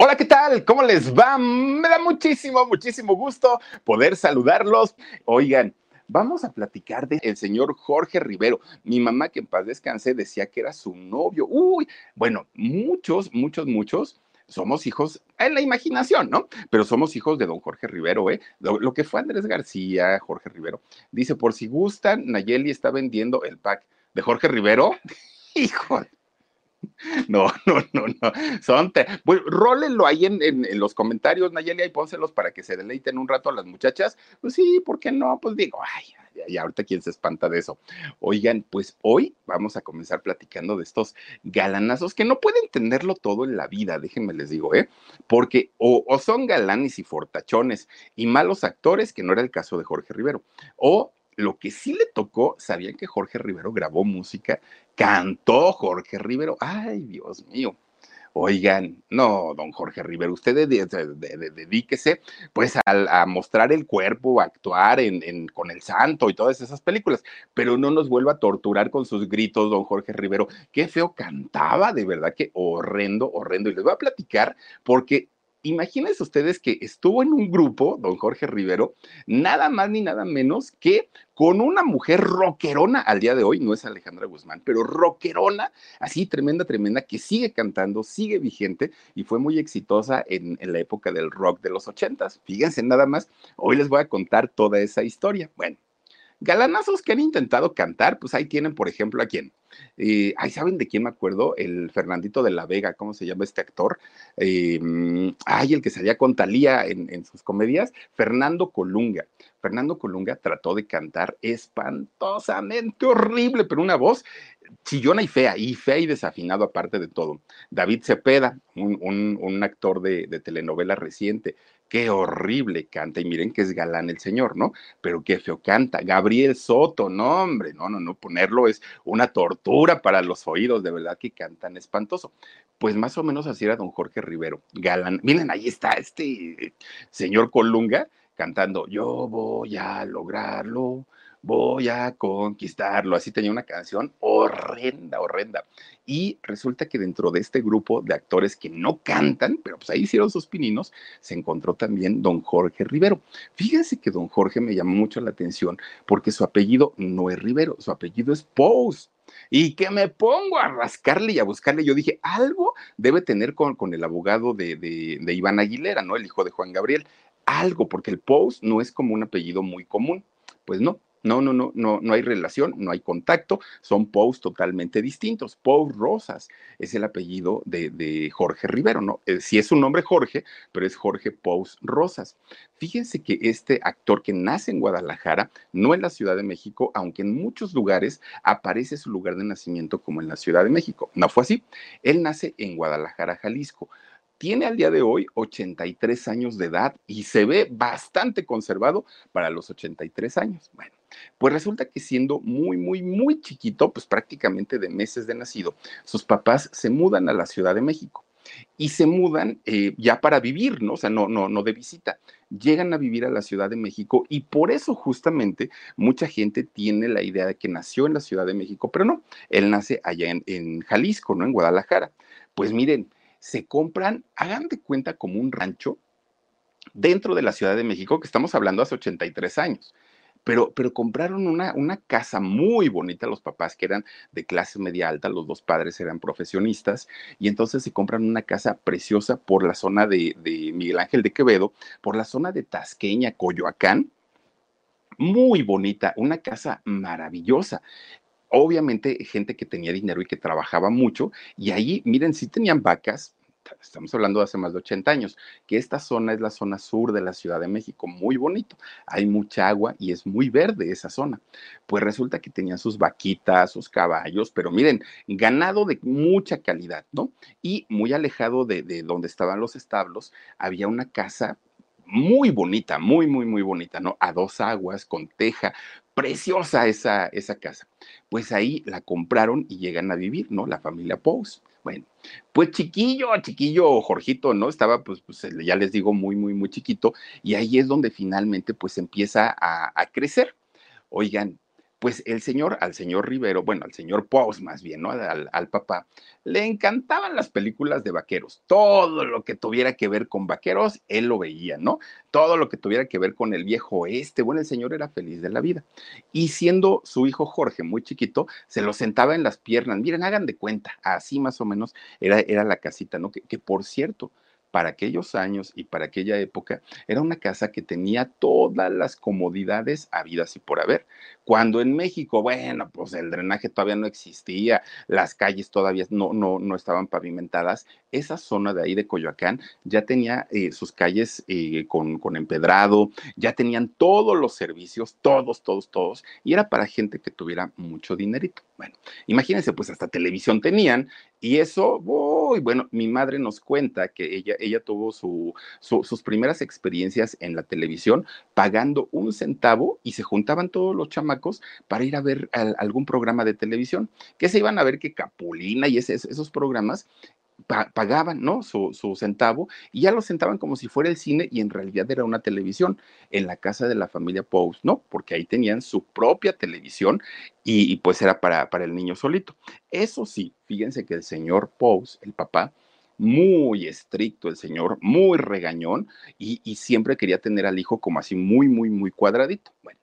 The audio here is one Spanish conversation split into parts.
Hola, ¿qué tal? ¿Cómo les va? Me da muchísimo, muchísimo gusto poder saludarlos. Oigan, vamos a platicar del señor Jorge Rivero. Mi mamá, que en paz descanse, decía que era su novio. Uy, bueno, muchos, muchos, muchos somos hijos en la imaginación, ¿no? Pero somos hijos de don Jorge Rivero, ¿eh? Lo, lo, que fue Andrés García, Jorge Rivero. Dice, por si gustan, Nayeli está vendiendo el pack de Jorge Rivero. Hijo no, no, no, no. Son te... pues, rólenlo ahí en, en, los comentarios, Nayeli, y pónselos para que se deleiten un rato a las muchachas. Pues sí, ¿por qué no? Pues digo, ay, y ahorita quién se espanta de eso. Oigan, pues hoy vamos a comenzar platicando de estos galanazos que no pueden tenerlo todo en la vida, déjenme les digo, ¿eh? Porque o, o son galanes y fortachones y malos actores, que no era el caso de Jorge Rivero, o lo que sí le tocó, ¿sabían que Jorge Rivero grabó música? Cantó Jorge Rivero. Ay, Dios mío. Oigan, no, don Jorge Rivero, usted dedíquese pues a, mostrar el cuerpo, a actuar con el santo y todas esas películas, pero no nos vuelva a torturar con sus gritos, don Jorge Rivero. Qué feo cantaba, de verdad que horrendo, horrendo. Y les voy a platicar porque imagínense ustedes que estuvo en un grupo, don Jorge Rivero, nada más ni nada menos que con una mujer rockerona al día de hoy, no es Alejandra Guzmán, pero rockerona, así tremenda, tremenda, que sigue cantando, sigue vigente y fue muy exitosa en, la época del rock de los ochentas. Fíjense nada más, hoy les voy a contar toda esa historia. Bueno, galanazos que han intentado cantar, pues ahí tienen, por ejemplo, a quién. Ahí saben de quién me acuerdo, el Fernandito de la Vega, ¿cómo se llama este actor? Eh, ay, el que salía con Talía en, sus comedias, Fernando Colunga. Fernando Colunga trató de cantar espantosamente horrible, pero una voz chillona y fea, y fea y desafinado aparte de todo. David Cepeda, un, un, actor de, de, telenovela reciente, qué horrible canta, y miren que es galán el señor, ¿no? Pero qué feo canta. Gabriel Soto, no, hombre, no, no, no, ponerlo es una tortura para los oídos, de verdad que cantan espantoso. Pues más o menos así era don Jorge Rivero, galán. Miren, ahí está este señor Colunga cantando, yo voy a lograrlo, voy a conquistarlo. Así tenía una canción horrenda, horrenda. Y resulta que dentro de este grupo de actores que no cantan, pero pues ahí hicieron sus pininos, se encontró también don Jorge Rivero. Fíjense que don Jorge me llamó mucho la atención porque su apellido no es Rivero, su apellido es Pous. Y que me pongo a rascarle y a buscarle, yo dije, algo debe tener con, con el abogado de, de, de Iván Aguilera, ¿no? El hijo de Juan Gabriel. Algo, porque el Pous no es como un apellido muy común. Pues no, no, no, no, no, no hay relación, no hay contacto, son Pous totalmente distintos. Pous Rosas es el apellido de, Jorge Rivero, ¿no? Eh, sí es un nombre Jorge, pero es Jorge Pous Rosas. Fíjense que este actor que nace en Guadalajara, no en la Ciudad de México, aunque en muchos lugares aparece su lugar de nacimiento como en la Ciudad de México. No fue así. Él nace en Guadalajara, Jalisco tiene al día de hoy 83 años de edad y se ve bastante conservado para los 83 años. Bueno, pues resulta que siendo muy, muy, muy chiquito, pues prácticamente de meses de nacido, sus papás se mudan a la Ciudad de México y se mudan eh, ya para vivir, ¿no? O sea, no, no, no de visita. Llegan a vivir a la Ciudad de México y por eso justamente mucha gente tiene la idea de que nació en la Ciudad de México, pero no, él nace allá en, en Jalisco, ¿no? En Guadalajara. Pues miren, se compran, hagan de cuenta como un rancho dentro de la Ciudad de México, que estamos hablando hace 83 años. Pero, pero compraron una, una, casa muy bonita los papás que eran de clase media alta, los dos padres eran profesionistas, y entonces se compran una casa preciosa por la zona de, de Miguel Ángel de Quevedo, por la zona de Tasqueña, Coyoacán, muy bonita, una casa maravillosa. Obviamente gente que tenía dinero y que trabajaba mucho, y ahí, miren, sí tenían vacas, estamos hablando de hace más de 80 años, que esta zona es la zona sur de la Ciudad de México, muy bonito. Hay mucha agua y es muy verde esa zona. Pues resulta que tenían sus vaquitas, sus caballos, pero miren, ganado de mucha calidad, ¿no? Y muy alejado de, de donde estaban los establos, había una casa muy bonita, muy, muy, muy bonita, ¿no? A dos aguas, con teja, preciosa esa, esa casa. Pues ahí la compraron y llegan a vivir, ¿no? La familia Pous. Bueno, pues chiquillo, chiquillo Jorgito, ¿no? Estaba, pues, pues, ya les digo, muy, muy, muy chiquito, y ahí es donde finalmente, pues, empieza a, a crecer. Oigan, pues el señor, al señor Rivero, bueno, al señor Pous más bien, ¿no? Al, al, papá, le encantaban las películas de vaqueros. Todo lo que tuviera que ver con vaqueros, él lo veía, ¿no? Todo lo que tuviera que ver con el viejo oeste, bueno, el señor era feliz de la vida. Y siendo su hijo Jorge muy chiquito, se lo sentaba en las piernas. Miren, hagan de cuenta, así más o menos era, era la casita, ¿no? Que por cierto, para aquellos años y para aquella época, era una casa que tenía todas las comodidades habidas y por haber. Cuando en México, bueno, pues el drenaje todavía no existía, las calles todavía no, no, no estaban pavimentadas, esa zona de ahí de Coyoacán ya tenía eh, sus calles eh, con, con empedrado, ya tenían todos los servicios, todos, todos, todos, y era para gente que tuviera mucho dinerito. Bueno, imagínense, pues hasta televisión tenían, y eso, uy, bueno, mi madre nos cuenta que ella, ella tuvo su, su, sus primeras experiencias en la televisión pagando un centavo y se juntaban todos los chamacos para ir a ver algún programa de televisión, que se iban a ver que Capulina y esos programas pagaban, ¿no? Su, centavo y ya lo sentaban como si fuera el cine y en realidad era una televisión en la casa de la familia Pous, ¿no? Porque ahí tenían su propia televisión y, pues era para, para el niño solito. Eso sí, fíjense que el señor Pous, el papá, muy estricto el señor, muy regañón y, siempre quería tener al hijo como así muy, muy, muy cuadradito. Bueno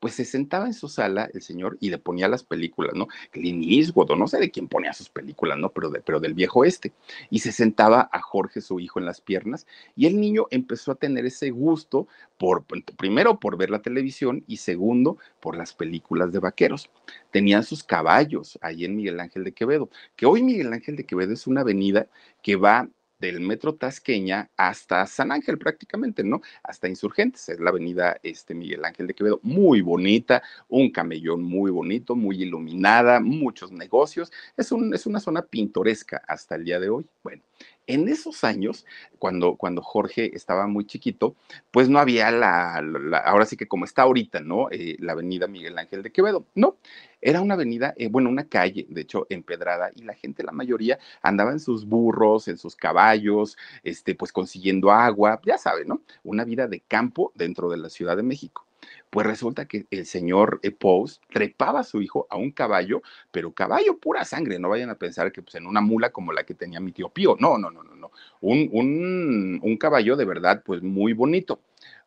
pues se sentaba en su sala el señor y le ponía las películas, ¿no? Clint Eastwood, no sé de quién ponía sus películas, ¿no? Pero, de, pero del viejo este. Y se sentaba a Jorge, su hijo, en las piernas, y el niño empezó a tener ese gusto por, primero, por ver la televisión y segundo, por las películas de vaqueros. Tenían sus caballos ahí en Miguel Ángel de Quevedo, que hoy Miguel Ángel de Quevedo es una avenida que va del metro Tasqueña hasta San Ángel prácticamente, ¿no? Hasta Insurgentes, es la avenida este, Miguel Ángel de Quevedo, muy bonita, un camellón muy bonito, muy iluminada, muchos negocios, es, un, es una zona pintoresca hasta el día de hoy. Bueno, en esos años, cuando, cuando Jorge estaba muy chiquito, pues no había la, ahora sí que como está ahorita, ¿no? Eh, la avenida Miguel Ángel de Quevedo, no, era una avenida, eh, bueno, una calle, de hecho, empedrada, y la gente, la mayoría, andaba en sus burros, en sus caballos, este, pues consiguiendo agua, ya saben, ¿no? Una vida de campo dentro de la Ciudad de México. Pues resulta que el señor eh, Pous trepaba a su hijo a un caballo, pero caballo pura sangre, no vayan a pensar que pues, en una mula como la que tenía mi tío Pío, no, no, no, no, no, un, un, un caballo de verdad, pues muy bonito.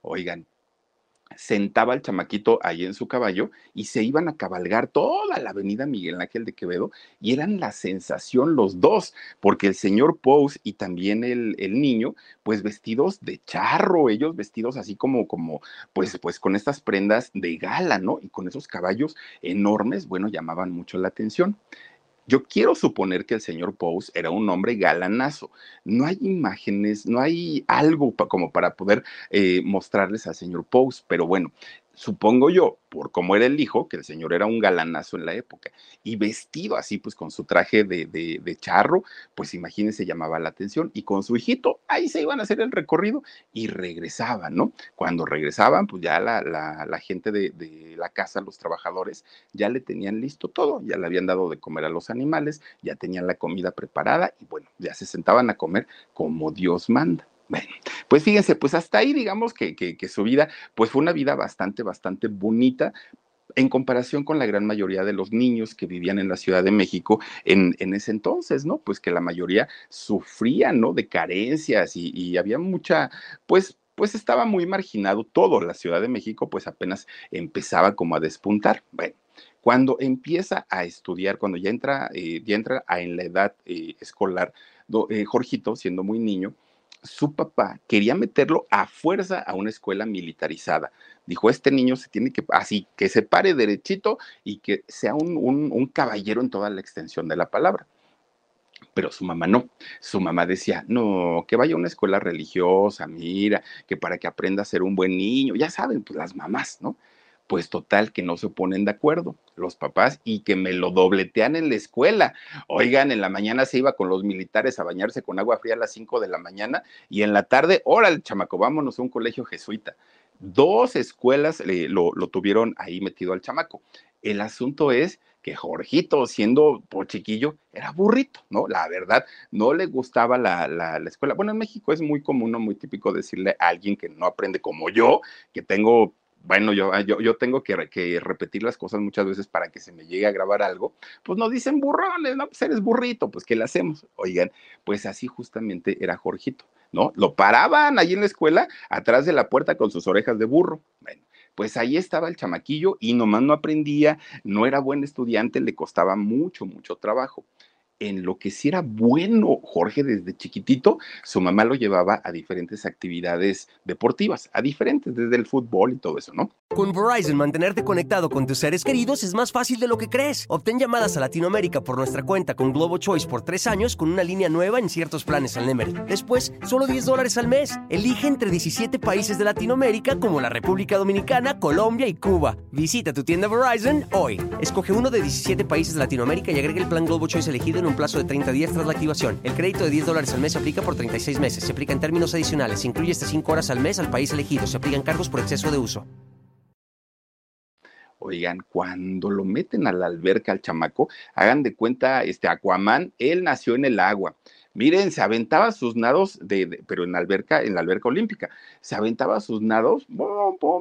Oigan, sentaba al chamaquito ahí en su caballo y se iban a cabalgar toda la avenida Miguel Ángel de Quevedo y eran la sensación los dos, porque el señor Pous y también el, el, niño, pues vestidos de charro, ellos vestidos así como, como, pues, pues con estas prendas de gala, ¿no? Y con esos caballos enormes, bueno, llamaban mucho la atención. Yo quiero suponer que el señor Pous era un hombre galanazo. No hay imágenes, no hay algo como para poder eh, mostrarles al señor Pous, pero bueno, supongo yo, por cómo era el hijo, que el señor era un galanazo en la época, y vestido así, pues con su traje de, de, de, charro, pues imagínense, llamaba la atención, y con su hijito, ahí se iban a hacer el recorrido y regresaban, ¿no? Cuando regresaban, pues ya la, la, gente de, de, la casa, los trabajadores, ya le tenían listo todo, ya le habían dado de comer a los animales, ya tenían la comida preparada, y bueno, ya se sentaban a comer como Dios manda. Bueno, pues fíjense, pues hasta ahí digamos que, que, su vida, pues fue una vida bastante, bastante bonita, en comparación con la gran mayoría de los niños que vivían en la Ciudad de México en, en ese entonces, ¿no? Pues que la mayoría sufrían, ¿no? De carencias y, había mucha, pues, pues estaba muy marginado todo. La Ciudad de México, pues apenas empezaba como a despuntar. Bueno, cuando empieza a estudiar, cuando ya entra, eh, ya entra en la edad eh, escolar, eh, Jorgito, siendo muy niño, su papá quería meterlo a fuerza a una escuela militarizada. Dijo, este niño se tiene que, así, que se pare derechito y que sea un, un, un caballero en toda la extensión de la palabra. pero su mamá no. Su mamá decía, no, que vaya a una escuela religiosa, mira, que para que aprenda a ser un buen niño, ya saben, pues las mamás, ¿no? Pues total, que no se ponen de acuerdo los papás y que me lo dobletean en la escuela. Oigan, en la mañana se iba con los militares a bañarse con agua fría a las 5 de la mañana y en la tarde, órale, chamaco, vámonos a un colegio jesuita. Dos escuelas lo, lo tuvieron ahí metido al chamaco. El asunto es que Jorgito, siendo por chiquillo, era burrito, ¿no? La verdad, no le gustaba la, la, escuela. Bueno, en México es muy común, ¿no? muy típico decirle a alguien que no aprende como yo, que tengo bueno, yo, yo, yo tengo que, repetir las cosas muchas veces para que se me llegue a grabar algo, pues nos dicen burrones, no, pues eres burrito, pues ¿qué le hacemos? Oigan, pues así justamente era Jorgito, ¿no? Lo paraban ahí en la escuela, atrás de la puerta con sus orejas de burro. Bueno, pues ahí estaba el chamaquillo y nomás no aprendía, no era buen estudiante, le costaba mucho, mucho trabajo en lo que sí era bueno Jorge desde chiquitito, su mamá lo llevaba a diferentes actividades deportivas, a diferentes, desde el fútbol y todo eso, ¿no? Con Verizon, mantenerte conectado con tus seres queridos es más fácil de lo que crees. Obtén llamadas a Latinoamérica por nuestra cuenta con Globo Choice por tres años con una línea nueva en ciertos planes al Nemery. Después, solo 10 dólares al mes. Elige entre 17 países de Latinoamérica como la República Dominicana, Colombia y Cuba. Visita tu tienda Verizon hoy. Escoge uno de 17 países de Latinoamérica y agrega el plan Globo Choice elegido en un plazo de 30 días tras la activación. El crédito de 10 dólares al mes se aplica por 36 meses. Se aplica en términos adicionales. Se incluye hasta 5 horas al mes al país elegido. Se aplican cargos por exceso de uso. Oigan, cuando lo meten a la alberca al chamaco, hagan de cuenta, este Aquaman, él nació en el agua. Miren, se aventaba sus nados, de, pero en la alberca, en la alberca olímpica, se aventaba sus nados,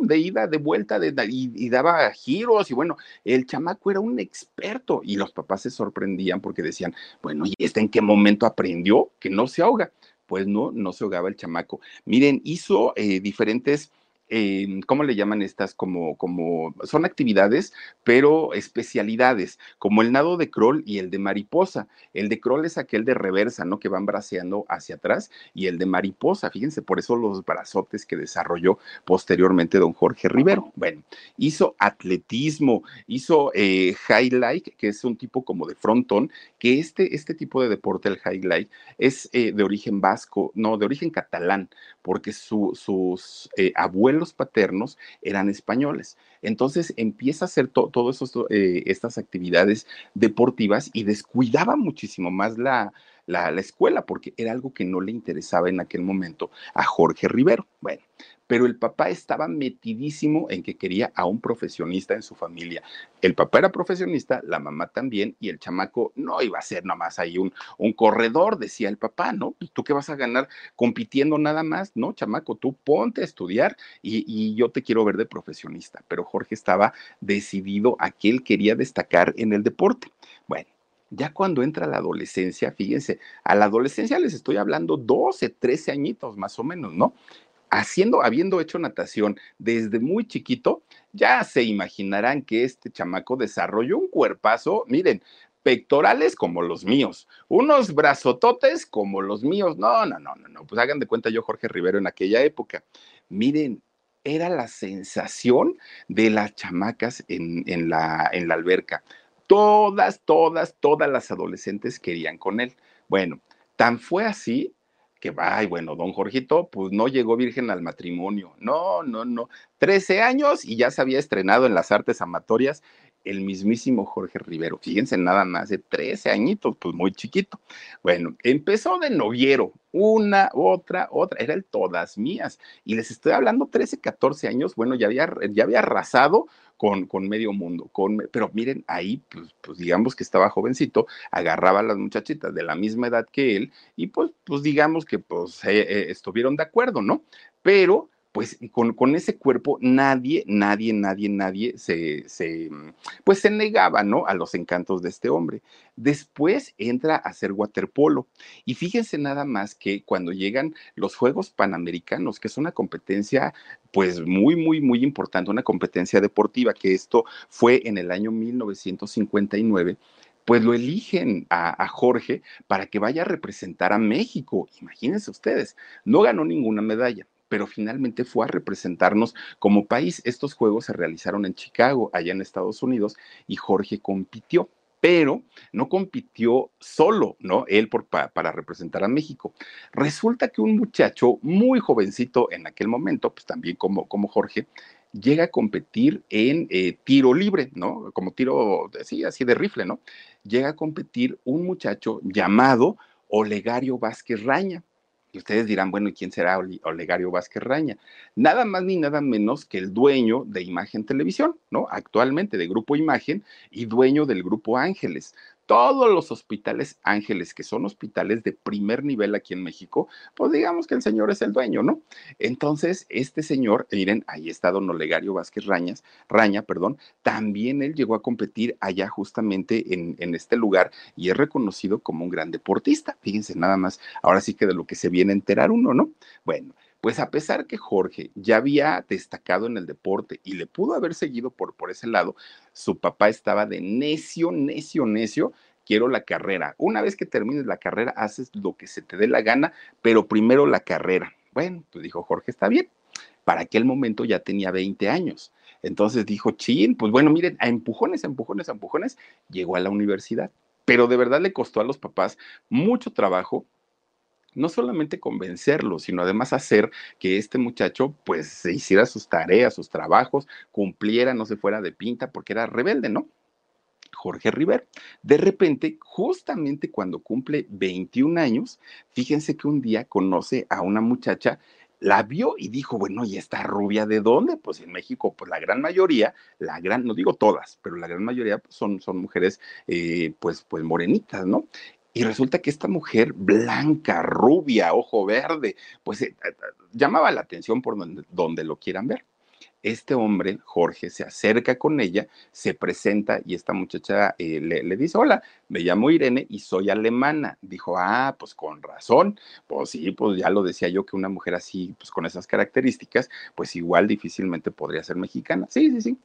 de ida, de vuelta, de, y, daba giros, y bueno, el chamaco era un experto, y los papás se sorprendían porque decían, bueno, ¿y este en qué momento aprendió que no se ahoga? Pues no, no se ahogaba el chamaco. Miren, hizo eh, diferentes Em, ¿cómo le llaman estas? Como, como, son actividades, pero especialidades, como el nado de crawl y el de mariposa. El de crawl es aquel de reversa, ¿no? Que van braceando hacia atrás, y el de mariposa, fíjense, por eso los brazotes que desarrolló posteriormente don Jorge Rivero. Bueno, hizo atletismo, hizo eh, highlight, que es un tipo como de frontón, que este, este tipo de deporte, el highlight, es eh, de origen vasco, no, de origen catalán, porque sus eh, abuelos paternos eran españoles. Entonces empieza a hacer todas eh, estas actividades deportivas y descuidaba muchísimo más la, la, la, escuela porque era algo que no le interesaba en aquel momento a Jorge Rivero. Bueno, pero el papá estaba metidísimo en que quería a un profesionista en su familia. El papá era profesionista, la mamá también, y el chamaco no iba a ser nomás ahí un, un corredor, decía el papá, ¿no? Pues, ¿Tú qué vas a ganar compitiendo nada más? No, chamaco, tú ponte a estudiar y, y yo te quiero ver de profesionista. Pero Jorge estaba decidido a que él quería destacar en el deporte. Bueno, ya cuando entra la adolescencia, fíjense, a la adolescencia les estoy hablando 12, 13 añitos más o menos, ¿no? Haciendo, habiendo hecho natación desde muy chiquito, ya se imaginarán que este chamaco desarrolló un cuerpazo, miren, pectorales como los míos, unos brazototes como los míos. No, no, no, no, no. Pues hagan de cuenta yo, Jorge Rivero, en aquella época. Miren, era la sensación de las chamacas en, en, la, en la alberca. Todas, todas, todas las adolescentes querían con él. Bueno, tan fue así que, ay, bueno, don Jorgito, pues no llegó virgen al matrimonio. No, no, no. Trece años y ya se había estrenado en las artes amatorias el mismísimo Jorge Rivero. Fíjense nada más de 13 añitos, pues muy chiquito. Bueno, empezó de noviero, una, otra, otra, era el todas mías. Y les estoy hablando 13, 14 años, bueno, ya había, ya había arrasado con, con medio mundo. Con, pero miren, ahí, pues, pues, digamos que estaba jovencito, agarraba a las muchachitas de la misma edad que él y pues, pues digamos que pues eh, eh, estuvieron de acuerdo, ¿no? Pero pues con, ese cuerpo nadie, nadie, nadie, nadie se, se, pues se negaba, ¿no? A los encantos de este hombre. Después entra a hacer waterpolo. Y fíjense nada más que cuando llegan los Juegos Panamericanos, que es una competencia pues muy, muy, muy importante, una competencia deportiva, que esto fue en el año 1959 pues lo eligen a, a, Jorge para que vaya a representar a México. Imagínense ustedes, no ganó ninguna medalla, pero finalmente fue a representarnos como país. Estos juegos se realizaron en Chicago, allá en Estados Unidos, y Jorge compitió. pero no compitió solo, ¿no? Él para representar a México. Resulta que un muchacho muy jovencito en aquel momento, pues también como, como Jorge, llega a competir en eh, tiro libre, ¿no? Como tiro, sí, así de rifle, ¿no? Llega a competir un muchacho llamado Olegario Vázquez Raña. Y ustedes dirán, bueno, ¿y quién será Olegario Vázquez Raña? Nada más ni nada menos que el dueño de Imagen Televisión, ¿no? Actualmente de Grupo Imagen y dueño del Grupo Ángeles todos los hospitales ángeles, que son hospitales de primer nivel aquí en México, pues digamos que el señor es el dueño, ¿no? Entonces, este señor, miren, ahí está don Olegario Vázquez Rañas, Raña, perdón, también él llegó a competir allá justamente en, en este lugar y es reconocido como un gran deportista. Fíjense nada más, ahora sí que de lo que se viene a enterar uno, ¿no? Bueno, pues a pesar que Jorge ya había destacado en el deporte y le pudo haber seguido por, por ese lado, su papá estaba de necio, necio, necio quiero la carrera. Una vez que termines la carrera, haces lo que se te dé la gana, pero primero la carrera. Bueno, pues dijo Jorge, está bien. Para aquel momento ya tenía 20 años. Entonces dijo, chin, pues bueno, miren, a empujones, empujones, empujones, llegó a la universidad. Pero de verdad le costó a los papás mucho trabajo no solamente convencerlo, sino además hacer que este muchacho pues hiciera sus tareas, sus trabajos, cumpliera, no se fuera de pinta, porque era rebelde, ¿no? Jorge River. De repente, justamente cuando cumple 21 años, fíjense que un día conoce a una muchacha la vio y dijo, bueno, ¿y esta rubia de dónde? Pues en México, pues la gran mayoría, la gran, no digo todas, pero la gran mayoría pues, son, son mujeres, eh, pues, pues morenitas, ¿no? Y resulta que esta mujer blanca, rubia, ojo verde, pues eh, eh, llamaba la atención por donde, donde lo quieran ver este hombre, Jorge, se acerca con ella, se presenta y esta muchacha eh, le, dice, hola, me llamo Irene y soy alemana. Dijo, ah, pues con razón, pues sí, pues ya lo decía yo que una mujer así, pues con esas características, pues igual difícilmente podría ser mexicana. Sí, sí, sí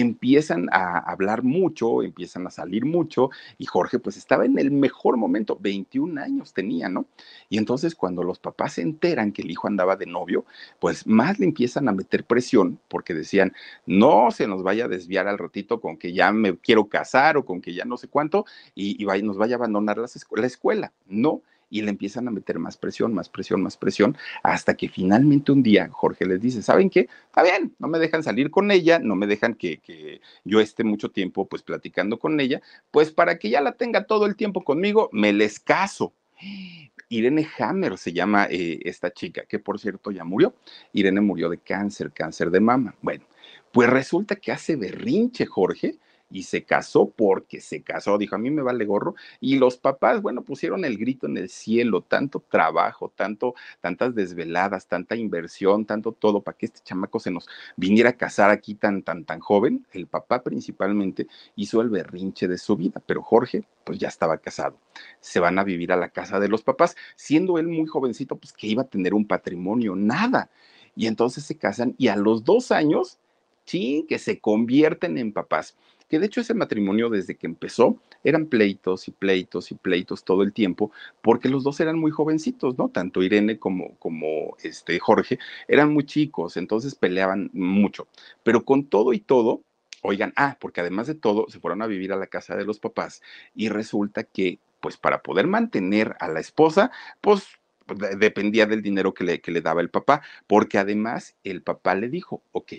empiezan a hablar mucho, empiezan a salir mucho, y Jorge pues estaba en el mejor momento, 21 años tenía, ¿no? Y entonces cuando los papás se enteran que el hijo andaba de novio, pues más le empiezan a meter presión, porque decían, no se nos vaya a desviar al ratito con que ya me quiero casar o con que ya no sé cuánto, y, nos vaya a abandonar la escuela. No, y le empiezan a meter más presión, más presión, más presión, hasta que finalmente un día Jorge les dice, ¿saben qué? Está bien, no me dejan salir con ella, no me dejan que, que yo esté mucho tiempo pues platicando con ella, pues para que ya la tenga todo el tiempo conmigo, me les caso. Irene Hammer se llama eh, esta chica, que por cierto ya murió. Irene murió de cáncer, cáncer de mama. Bueno, pues resulta que hace berrinche Jorge y se casó porque se casó, dijo, a mí me vale gorro. Y los papás, bueno, pusieron el grito en el cielo, tanto trabajo, tanto, tantas desveladas, tanta inversión, tanto todo, para que este chamaco se nos viniera a casar aquí tan, tan, tan joven. El papá principalmente hizo el berrinche de su vida, pero Jorge, pues ya estaba casado. Se van a vivir a la casa de los papás, siendo él muy jovencito, pues que iba a tener un patrimonio, nada. Y entonces se casan y a los dos años, sí, que se convierten en papás que de hecho ese matrimonio desde que empezó eran pleitos y pleitos y pleitos todo el tiempo, porque los dos eran muy jovencitos, ¿no? Tanto Irene como, como este Jorge eran muy chicos, entonces peleaban mucho. Pero con todo y todo, oigan, ah, porque además de todo, se fueron a vivir a la casa de los papás y resulta que, pues para poder mantener a la esposa, pues dependía del dinero que le, que le daba el papá, porque además el papá le dijo, ok,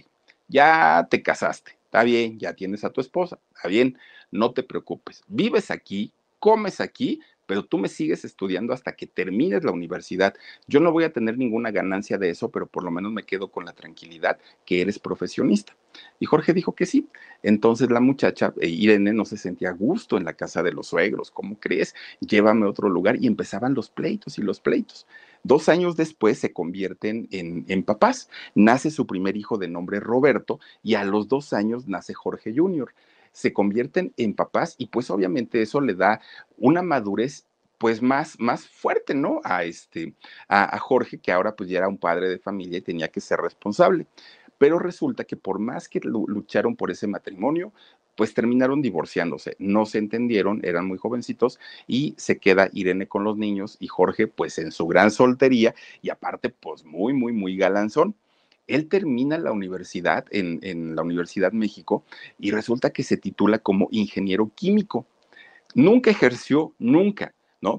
ya te casaste, Está bien, ya tienes a tu esposa, está bien, no te preocupes. Vives aquí, comes aquí, pero tú me sigues estudiando hasta que termines la universidad. Yo no voy a tener ninguna ganancia de eso, pero por lo menos me quedo con la tranquilidad que eres profesionista. Y Jorge dijo que sí. Entonces la muchacha, eh, Irene, no se sentía a gusto en la casa de los suegros. ¿Cómo crees? Llévame a otro lugar. Y empezaban los pleitos y los pleitos. Dos años después se convierten en, papás. Nace su primer hijo de nombre Roberto y a los dos años nace Jorge Jr. Se convierten en papás y pues obviamente eso le da una madurez pues más, más fuerte, ¿no? A este, a, a Jorge, que ahora pues ya era un padre de familia y tenía que ser responsable. Pero resulta que por más que lucharon por ese matrimonio, pues terminaron divorciándose, no se entendieron, eran muy jovencitos y se queda Irene con los niños y Jorge pues en su gran soltería y aparte pues muy, muy, muy galanzón. Él termina la universidad en, en la Universidad México y resulta que se titula como ingeniero químico. Nunca ejerció, nunca.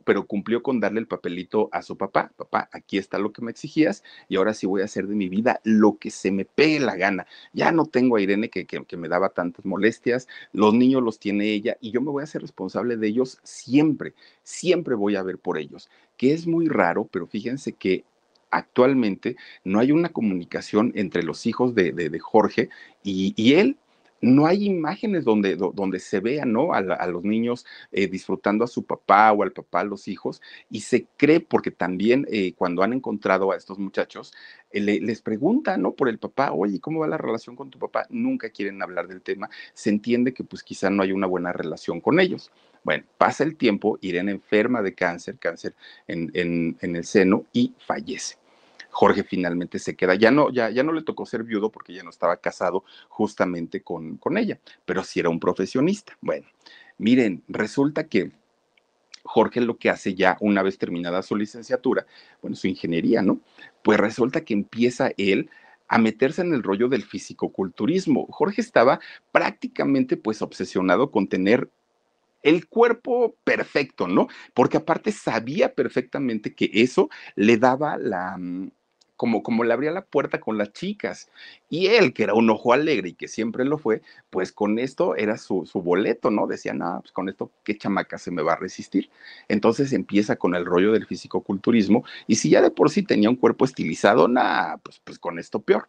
Pero cumplió con darle el papelito a su papá. Papá, aquí está lo que me exigías y ahora sí voy a hacer de mi vida lo que se me pegue la gana. Ya no tengo a Irene que, que, me daba tantas molestias, los niños los tiene ella y yo me voy a hacer responsable de ellos siempre, siempre voy a ver por ellos, que es muy raro, pero fíjense que actualmente no hay una comunicación entre los hijos de, de, Jorge y, y, él no hay imágenes donde, donde se vean ¿no? a, los niños eh, disfrutando a su papá o al papá a los hijos y se cree porque también eh, cuando han encontrado a estos muchachos eh, les preguntan ¿no? por el papá, oye, ¿cómo va la relación con tu papá? Nunca quieren hablar del tema, se entiende que pues quizá no hay una buena relación con ellos. Bueno, pasa el tiempo, Irene enferma de cáncer, cáncer en, en el seno y fallece. Jorge finalmente se queda. Ya no, ya, ya no le tocó ser viudo porque ya no estaba casado justamente con, con ella, pero sí era un profesionista. Bueno, miren, resulta que Jorge lo que hace ya una vez terminada su licenciatura, bueno, su ingeniería, ¿no? Pues resulta que empieza él a meterse en el rollo del fisicoculturismo. Jorge estaba prácticamente pues obsesionado con tener el cuerpo perfecto, ¿no? Porque aparte sabía perfectamente que eso le daba la, mm, como, como le abría la puerta con las chicas. Y él, que era un ojo alegre y que siempre lo fue, pues con esto era su, su boleto, ¿no? Decía, no, pues con esto, ¿qué chamaca se me va a resistir? Entonces empieza con el rollo del fisicoculturismo y si ya de por sí tenía un cuerpo estilizado, nada, pues, pues con esto peor.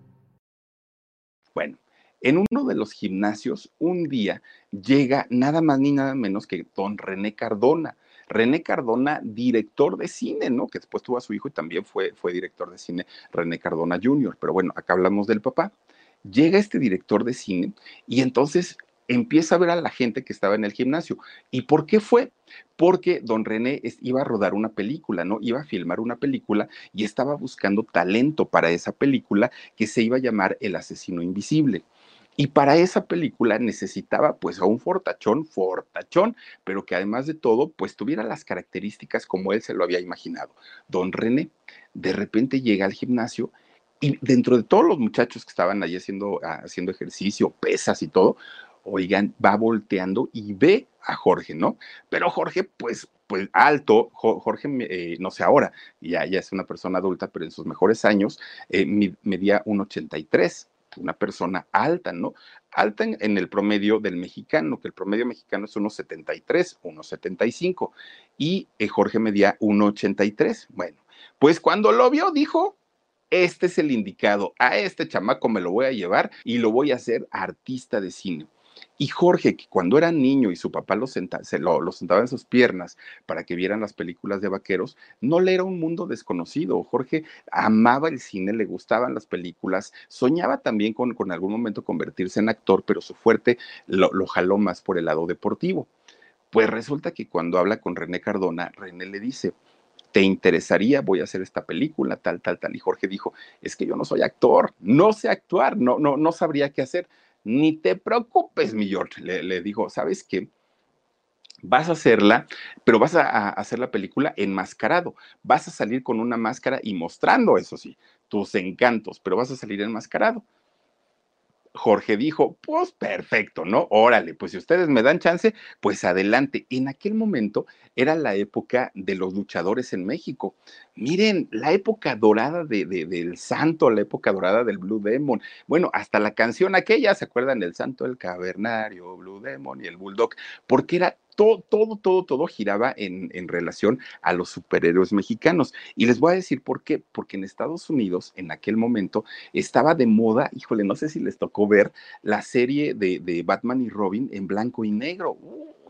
Bueno, en uno de los gimnasios, un día llega nada más ni nada menos que don René Cardona. René Cardona, director de cine, ¿no? Que después tuvo a su hijo y también fue, fue director de cine, René Cardona Jr. Pero bueno, acá hablamos del papá. Llega este director de cine y entonces empieza a ver a la gente que estaba en el gimnasio. ¿Y por qué fue? Porque don René iba a rodar una película, ¿no? Iba a filmar una película y estaba buscando talento para esa película que se iba a llamar El asesino invisible. Y para esa película necesitaba pues a un fortachón, fortachón, pero que además de todo pues tuviera las características como él se lo había imaginado. Don René de repente llega al gimnasio y dentro de todos los muchachos que estaban allí haciendo, haciendo ejercicio, pesas y todo, oigan, va volteando y ve a Jorge, ¿no? Pero Jorge, pues, pues alto, Jorge, eh, no sé ahora, ya, ya es una persona adulta, pero en sus mejores años eh, medía un 83, una persona alta, ¿no? Alta en, el promedio del mexicano, que el promedio mexicano es unos 73, unos 75, y eh, Jorge medía 1,83. Bueno, pues cuando lo vio, dijo, este es el indicado, a este chamaco me lo voy a llevar y lo voy a hacer artista de cine. Y Jorge, que cuando era niño y su papá lo, se lo, sentaba en sus piernas para que vieran las películas de vaqueros, no le era un mundo desconocido. Jorge amaba el cine, le gustaban las películas, soñaba también con, algún momento convertirse en actor, pero su fuerte lo, lo jaló más por el lado deportivo. Pues resulta que cuando habla con René Cardona, René le dice, ¿te interesaría? Voy a hacer esta película, tal, tal, tal. Y Jorge dijo, es que yo no soy actor, no sé actuar, no, no, no sabría qué hacer. Ni te preocupes, mi George, le, le dijo, ¿sabes qué? Vas a hacerla, pero vas a, hacer la película enmascarado. Vas a salir con una máscara y mostrando, eso sí, tus encantos, pero vas a salir enmascarado. Jorge dijo, pues perfecto, ¿no? Órale, pues si ustedes me dan chance, pues adelante. En aquel momento era la época de los luchadores en México. Miren, la época dorada de, del santo, la época dorada del Blue Demon. Bueno, hasta la canción aquella, ¿se acuerdan? El santo, el cavernario, Blue Demon y el Bulldog, porque era todo, todo, todo, todo giraba en, en, relación a los superhéroes mexicanos. Y les voy a decir por qué, porque en Estados Unidos, en aquel momento, estaba de moda, híjole, no sé si les tocó ver la serie de, de Batman y Robin en blanco y negro. Uh,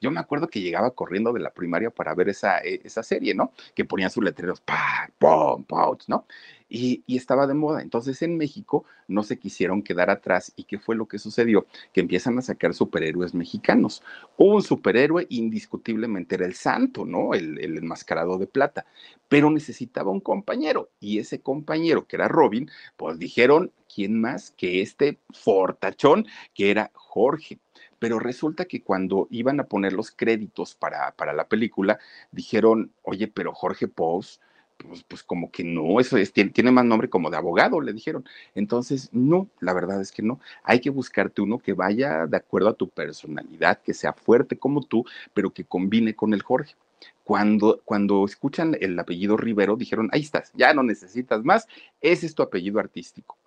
yo me acuerdo que llegaba corriendo de la primaria para ver esa, eh, esa serie, ¿no? Que ponían sus letreros, pa, pom, pouch, ¿no? Y, y, estaba de moda. Entonces en México no se quisieron quedar atrás. ¿Y qué fue lo que sucedió? Que empiezan a sacar superhéroes mexicanos. Un superhéroe indiscutiblemente era el santo, ¿no? El, el enmascarado de plata. Pero necesitaba un compañero. Y ese compañero, que era Robin, pues dijeron, ¿quién más que este fortachón que era Jorge? Pero resulta que cuando iban a poner los créditos para, para la película, dijeron, oye, pero Jorge Pous, pues, pues como que no, eso es, tiene, tiene, más nombre como de abogado, le dijeron. Entonces, no, la verdad es que no. Hay que buscarte uno que vaya de acuerdo a tu personalidad, que sea fuerte como tú, pero que combine con el Jorge. Cuando, cuando escuchan el apellido Rivero, dijeron, ahí estás, ya no necesitas más, ese es tu apellido artístico.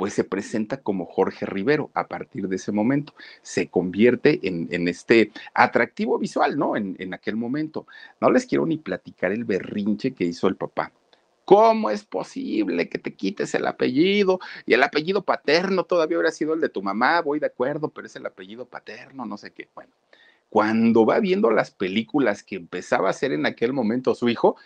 Pues se presenta como Jorge Rivero a partir de ese momento. Se convierte en, este atractivo visual, ¿no? En, en, aquel momento. No les quiero ni platicar el berrinche que hizo el papá. ¿Cómo es posible que te quites el apellido? Y el apellido paterno todavía hubiera sido el de tu mamá, voy de acuerdo, pero es el apellido paterno, no sé qué. Bueno, cuando va viendo las películas que empezaba a hacer en aquel momento su hijo,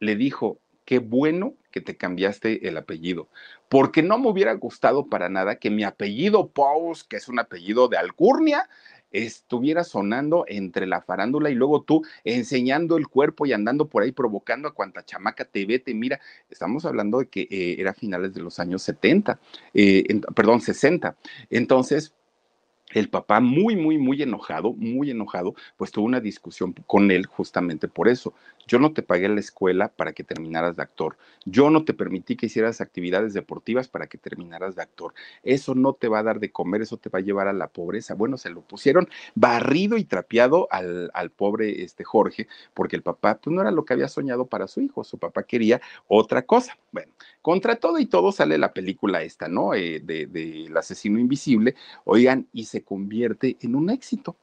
le dijo, qué bueno que te cambiaste el apellido, porque no me hubiera gustado para nada que mi apellido Pous, que es un apellido de alcurnia, estuviera sonando entre la farándula y luego tú enseñando el cuerpo y andando por ahí provocando a cuanta chamaca te ve, te mira. Estamos hablando de que eh, era finales de los años 70, eh, en, perdón, 60. Entonces, el papá muy, muy, muy enojado, muy enojado, pues tuvo una discusión con él justamente por eso. Yo no te pagué la escuela para que terminaras de actor. Yo no te permití que hicieras actividades deportivas para que terminaras de actor. Eso no te va a dar de comer, eso te va a llevar a la pobreza. Bueno, se lo pusieron barrido y trapeado al, al pobre este Jorge, porque el papá pues no era lo que había soñado para su hijo. Su papá quería otra cosa. Bueno, contra todo y todo sale la película esta, ¿no? Eh, de, de El asesino invisible. Oigan, y se convierte en un éxito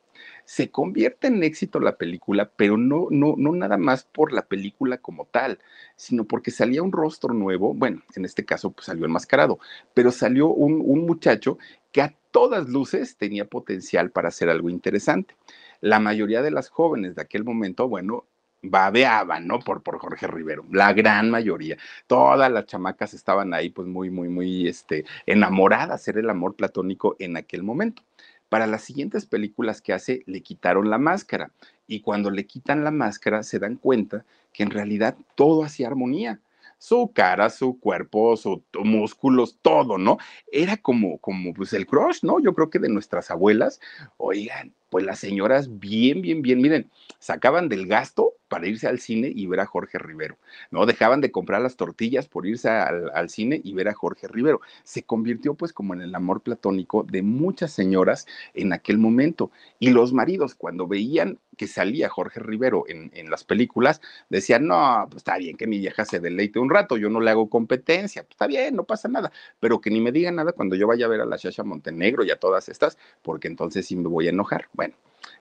se convierte en éxito la película, pero no, no, no nada más por la película como tal, sino porque salía un rostro nuevo, bueno, en este caso pues salió enmascarado, pero salió un, muchacho que a todas luces tenía potencial para hacer algo interesante. La mayoría de las jóvenes de aquel momento, bueno, babeaban, ¿no? Por, por Jorge Rivero, la gran mayoría. Todas las chamacas estaban ahí, pues muy, muy, muy este, enamoradas, era el amor platónico en aquel momento. Para las siguientes películas que hace, le quitaron la máscara. Y cuando le quitan la máscara, se dan cuenta que en realidad todo hacía armonía. Su cara, su cuerpo, sus músculos, todo, ¿no? Era como, como pues el crush, ¿no? Yo creo que de nuestras abuelas, oigan, pues las señoras bien, bien, bien, miren, sacaban del gasto para irse al cine y ver a Jorge Rivero, ¿no? Dejaban de comprar las tortillas por irse al, cine y ver a Jorge Rivero. Se convirtió pues como en el amor platónico de muchas señoras en aquel momento. Y los maridos cuando veían que salía Jorge Rivero en, las películas, decían, no, pues está bien que mi vieja se deleite un rato, yo no le hago competencia, pues está bien, no pasa nada, pero que ni me digan nada cuando yo vaya a ver a la Shasha Montenegro y a todas estas, porque entonces sí me voy a enojar. Bueno,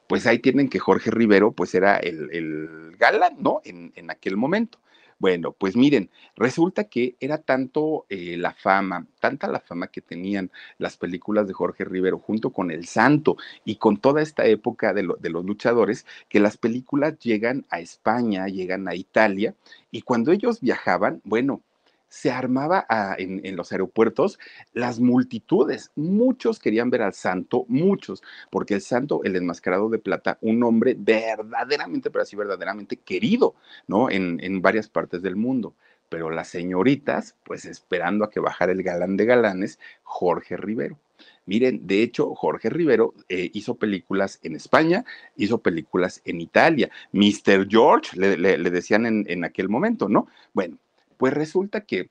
pues ahí tienen que Jorge Rivero, pues era el, el galán, ¿no? En, en, aquel momento. Bueno, pues miren, resulta que era tanto eh, la fama, tanta la fama que tenían las películas de Jorge Rivero junto con El Santo y con toda esta época de, lo, de los luchadores, que las películas llegan a España, llegan a Italia, y cuando ellos viajaban, bueno, se armaba a, en, los aeropuertos las multitudes. Muchos querían ver al santo, muchos, porque el santo, el enmascarado de plata, un hombre verdaderamente, pero así verdaderamente querido, ¿no? En, en varias partes del mundo. Pero las señoritas, pues esperando a que bajara el galán de galanes, Jorge Rivero. Miren, de hecho, Jorge Rivero eh, hizo películas en España, hizo películas en Italia. Mr. George, le, le, le decían en, en aquel momento, ¿no? Bueno, pues resulta que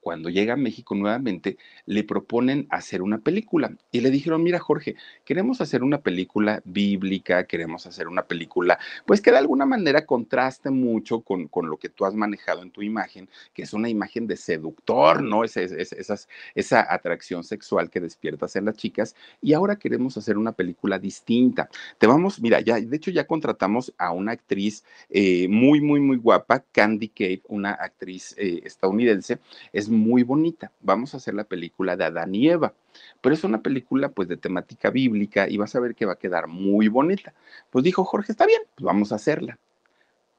cuando llega a México nuevamente, le proponen hacer una película. Y le dijeron, mira Jorge, queremos hacer una película bíblica, queremos hacer una película, pues que de alguna manera contraste mucho con, con lo que tú has manejado en tu imagen, que es una imagen de seductor, ¿no? Esa, esa, esa, atracción sexual que despiertas en las chicas. Y ahora queremos hacer una película distinta. Te vamos, mira, ya, de hecho ya contratamos a una actriz eh, muy, muy, muy guapa, Candy Cave, una actriz eh, estadounidense. Es es muy bonita, vamos a hacer la película de Adán y Eva, pero es una película pues de temática bíblica y vas a ver que va a quedar muy bonita. Pues dijo Jorge, está bien, pues vamos a hacerla.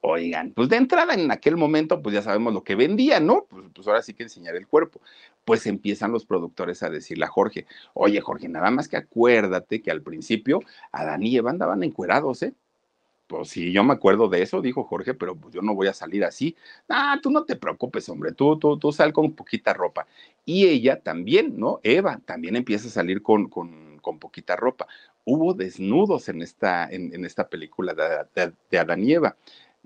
Oigan, pues de entrada en aquel momento, pues ya sabemos lo que vendía, ¿no? Pues, pues, ahora sí que enseñar el cuerpo. Pues empiezan los productores a decirle a Jorge, oye Jorge, nada más que acuérdate que al principio Adán y Eva andaban encuerados, ¿eh? Pues sí, yo me acuerdo de eso, dijo Jorge, pero pues yo no voy a salir así. Ah, tú no te preocupes, hombre, tú, tú, tú sal con poquita ropa. Y ella también, ¿no? Eva también empieza a salir con, con, con poquita ropa. Hubo desnudos en esta, en, en esta película de, de, de Adán y Eva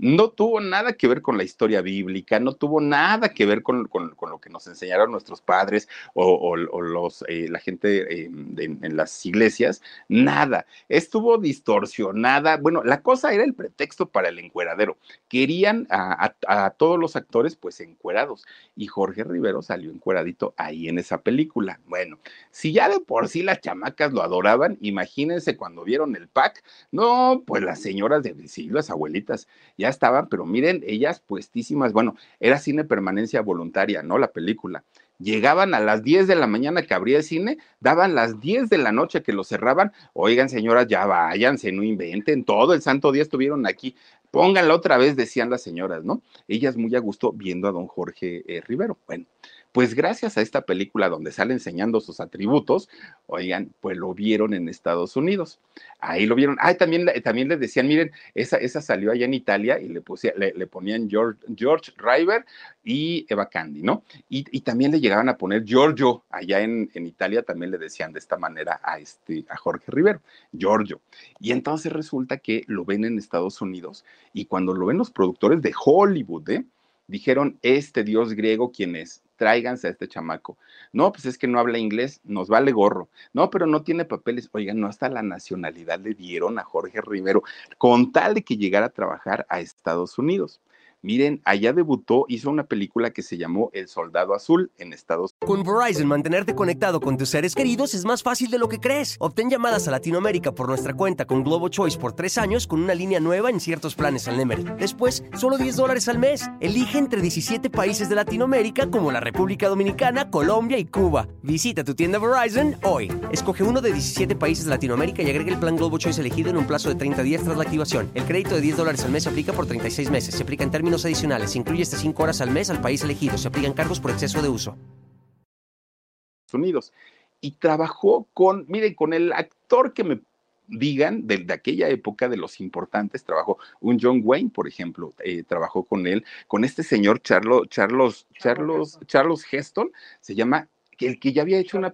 no tuvo nada que ver con la historia bíblica, no tuvo nada que ver con, lo que nos enseñaron nuestros padres o, los, eh, la gente eh, en las iglesias, nada. Estuvo distorsionada. Bueno, la cosa era el pretexto para el encueradero. Querían a, a, todos los actores pues encuerados y Jorge Rivero salió encueradito ahí en esa película. Bueno, si ya de por sí las chamacas lo adoraban, imagínense cuando vieron el pack, no, pues las señoras de sí, las abuelitas, ya estaban, pero miren, ellas puestísimas, bueno, era cine permanencia voluntaria, ¿no? La película. Llegaban a las 10 de la mañana que abría el cine, daban las 10 de la noche que lo cerraban. Oigan, señoras, ya váyanse, no inventen, todo el santo día estuvieron aquí. Pónganla otra vez, decían las señoras, ¿no? Ellas muy a gusto viendo a don Jorge eh, Rivero. Bueno, pues gracias a esta película donde sale enseñando sus atributos, oigan, pues lo vieron en Estados Unidos. Ahí lo vieron. Ah, también, también decían, miren, esa, esa salió allá en Italia y le, le, ponían George, George River y Eva Candy, ¿no? Y, y, también le llegaban a poner Giorgio. Allá en, en, Italia también le decían de esta manera a, este, a Jorge Rivero, Giorgio. Y entonces resulta que lo ven en Estados Unidos y cuando lo ven los productores de Hollywood, ¿eh? dijeron, este dios griego, ¿quién es? Tráiganse a este chamaco. No, pues es que no habla inglés, nos vale gorro. No, pero no tiene papeles. Oigan, no hasta la nacionalidad le dieron a Jorge Rivero con tal de que llegara a trabajar a Estados Unidos. Miren, allá debutó, hizo una película que se llamó El Soldado Azul en Estados Unidos. Con Verizon, mantenerte conectado con tus seres queridos es más fácil de lo que crees. Obtén llamadas a Latinoamérica por nuestra cuenta con Globo Choice por tres años con una línea nueva en ciertos planes al Nemery. Después, solo 10 dólares al mes. Elige entre 17 países de Latinoamérica como la República Dominicana, Colombia y Cuba. Visita tu tienda Verizon hoy. Escoge uno de 17 países de Latinoamérica y agrega el plan Globo Choice elegido en un plazo de 30 días tras la activación. El crédito de 10 dólares al mes se aplica por 36 meses. Se aplica en términos adicionales. incluye hasta 5 horas al mes al país elegido. Se aplican cargos por exceso de uso. Unidos. Y trabajó con, miren, con el actor que me digan de, de, aquella época de los importantes, trabajó un John Wayne, por ejemplo, eh, trabajó con él, con este señor Charlo, Charlos, Charlos, Charlos Heston, se llama el que ya había hecho una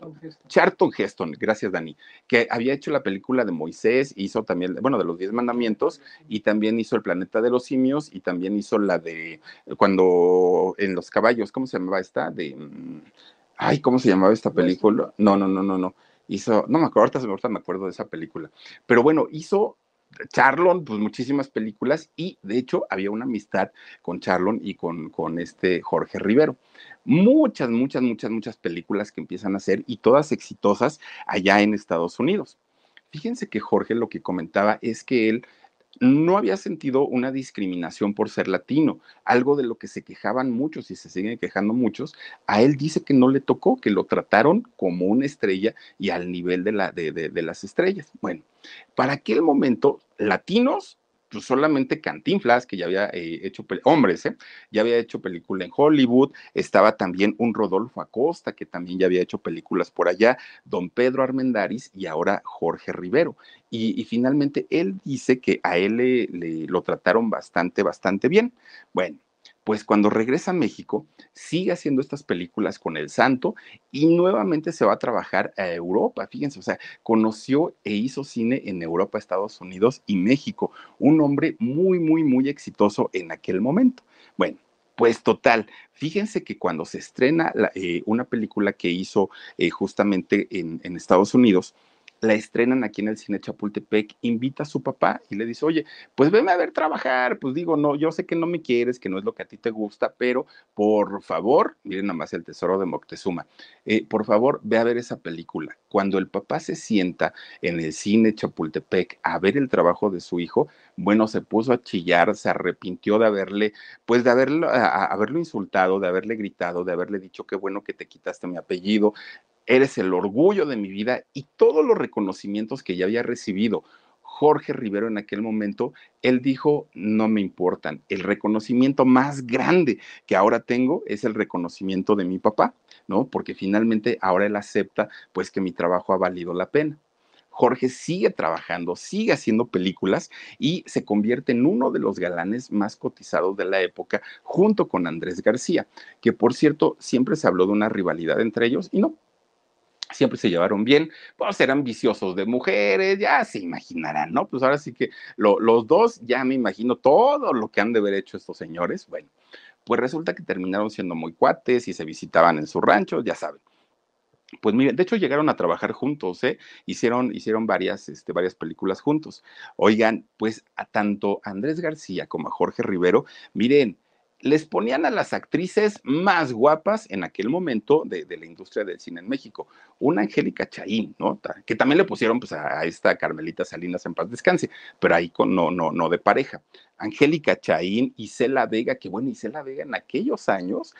Charlton Heston, gracias Dani, que había hecho la película de Moisés, hizo también, bueno, de los diez mandamientos, y también hizo El planeta de los simios, y también hizo la de cuando en los caballos, ¿cómo se llamaba esta? De, mm, ay, ¿cómo se llamaba esta película? No, no, no, no, no. Hizo, no me acuerdo, ahorita me acuerdo de esa película, pero bueno, hizo Charlon, pues muchísimas películas y de hecho había una amistad con Charlon y con, con este Jorge Rivero. Muchas, muchas, muchas, muchas películas que empiezan a hacer y todas exitosas allá en Estados Unidos. Fíjense que Jorge lo que comentaba es que él no había sentido una discriminación por ser latino, algo de lo que se quejaban muchos y se siguen quejando muchos. A él dice que no le tocó, que lo trataron como una estrella y al nivel de, la, de, de, de las estrellas. Bueno, para aquel momento, latinos pues solamente Cantinflas, que ya había eh, hecho, hombres, ¿eh? ya había hecho película en Hollywood, estaba también un Rodolfo Acosta, que también ya había hecho películas por allá, don Pedro Armendaris y ahora Jorge Rivero. Y, finalmente él dice que a él le, le, lo trataron bastante, bastante bien. Bueno, pues cuando regresa a México, sigue haciendo estas películas con El Santo y nuevamente se va a trabajar a Europa. Fíjense, o sea, conoció e hizo cine en Europa, Estados Unidos y México. Un hombre muy, muy, muy exitoso en aquel momento. Bueno, pues total, fíjense que cuando se estrena eh, una película que hizo eh, justamente en, en Estados Unidos, la estrenan aquí en el cine Chapultepec, invita a su papá y le dice, oye, pues veme a ver trabajar, pues digo, no, yo sé que no me quieres, que no es lo que a ti te gusta, pero por favor, miren nada más el tesoro de Moctezuma, eh, por favor, ve a ver esa película. Cuando el papá se sienta en el cine Chapultepec a ver el trabajo de su hijo, bueno, se puso a chillar, se arrepintió de haberle, pues de haberlo, haberlo insultado, de haberle gritado, de haberle dicho qué bueno que te quitaste mi apellido, eres el orgullo de mi vida y todos los reconocimientos que ya había recibido. Jorge Rivero en aquel momento, él dijo, no me importan, el reconocimiento más grande que ahora tengo es el reconocimiento de mi papá, ¿no? Porque finalmente ahora él acepta pues que mi trabajo ha valido la pena. Jorge sigue trabajando, sigue haciendo películas y se convierte en uno de los galanes más cotizados de la época, junto con Andrés García, que por cierto siempre se habló de una rivalidad entre ellos y no, siempre se llevaron bien, pues eran viciosos de mujeres, ya se imaginarán, ¿no? Pues ahora sí que los dos, ya me imagino todo lo que han de haber hecho estos señores, bueno, pues resulta que terminaron siendo muy cuates y se visitaban en su rancho, ya saben. Pues miren, de hecho llegaron a trabajar juntos, ¿eh? Hicieron, hicieron varias, este, varias películas juntos. Oigan, pues a tanto Andrés García como a Jorge Rivero, miren, les ponían a las actrices más guapas en aquel momento de, la industria del cine en México. Una Angélica Chaín, ¿no? Que también le pusieron pues, a, esta Carmelita Salinas en paz descanse, pero ahí con, no, no, no de pareja. Angélica Chaín, Isela Vega, que bueno, Isela Vega en aquellos años,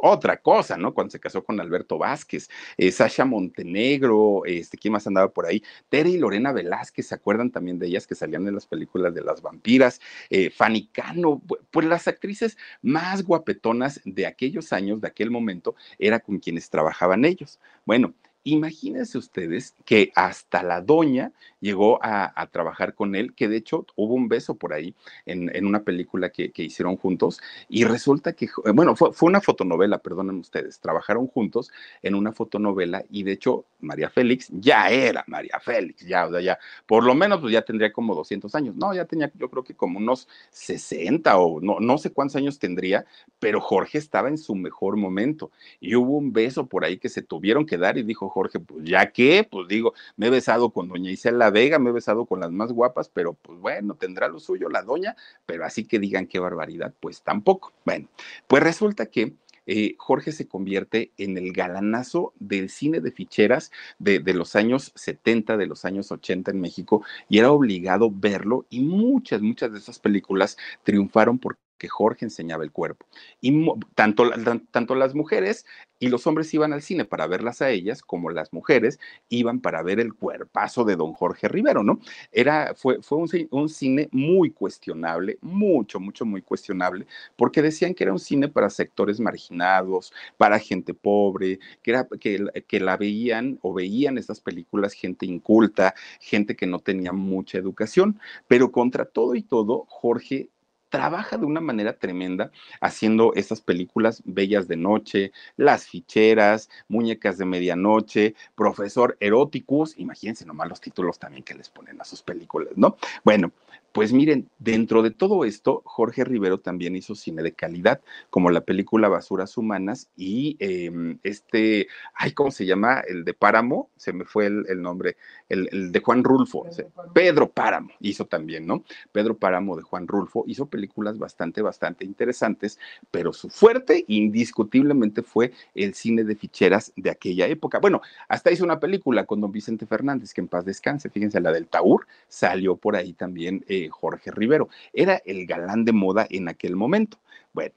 otra cosa, ¿no? Cuando se casó con Alberto Vázquez, eh, Sasha Montenegro, este, ¿quién más andaba por ahí? Tere y Lorena Velázquez, ¿se acuerdan también de ellas que salían en las películas de las vampiras? Eh, Fanny Cano, pues las actrices más guapetonas de aquellos años, de aquel momento, era con quienes trabajaban ellos. Bueno, Imagínense ustedes que hasta la doña llegó a, trabajar con él, que de hecho hubo un beso por ahí en, una película que, hicieron juntos y resulta que, bueno, fue, una fotonovela, perdonen ustedes, trabajaron juntos en una fotonovela y de hecho María Félix ya era María Félix, ya, o sea, ya, por lo menos pues ya tendría como 200 años, no, ya tenía yo creo que como unos 60 o no, no sé cuántos años tendría, pero Jorge estaba en su mejor momento y hubo un beso por ahí que se tuvieron que dar y dijo, Jorge, pues ya que, pues digo, me he besado con doña Isela Vega, me he besado con las más guapas, pero pues bueno, tendrá lo suyo la doña, pero así que digan qué barbaridad, pues tampoco. Bueno, pues resulta que eh, Jorge se convierte en el galanazo del cine de ficheras de, de, los años 70, de los años 80 en México, y era obligado verlo, y muchas, muchas de esas películas triunfaron porque que Jorge enseñaba el cuerpo. Y tanto, tanto las mujeres y los hombres iban al cine para verlas a ellas, como las mujeres iban para ver el cuerpazo de don Jorge Rivero, ¿no? Era, fue, fue un, cine muy cuestionable, mucho, mucho, muy cuestionable, porque decían que era un cine para sectores marginados, para gente pobre, que, era, que, que la veían o veían estas películas gente inculta, gente que no tenía mucha educación, pero contra todo y todo, Jorge trabaja de una manera tremenda haciendo estas películas bellas de noche, las ficheras, muñecas de medianoche, profesor eróticos, imagínense nomás los títulos también que les ponen a sus películas, ¿no? Bueno, pues miren, dentro de todo esto, Jorge Rivero también hizo cine de calidad, como la película Basuras Humanas y em, este, ay, ¿cómo se llama? El de Páramo, se me fue el, nombre, el, de Juan Rulfo, Pedro Páramo. hizo también, ¿no? Pedro Páramo de Juan Rulfo hizo películas bastante, bastante interesantes, pero su fuerte indiscutiblemente fue el cine de ficheras de aquella época. Bueno, hasta hizo una película con don Vicente Fernández, que en paz descanse, fíjense, la del Taur, salió por ahí también. Eh, Jorge Rivero. Era el galán de moda en aquel momento. Bueno,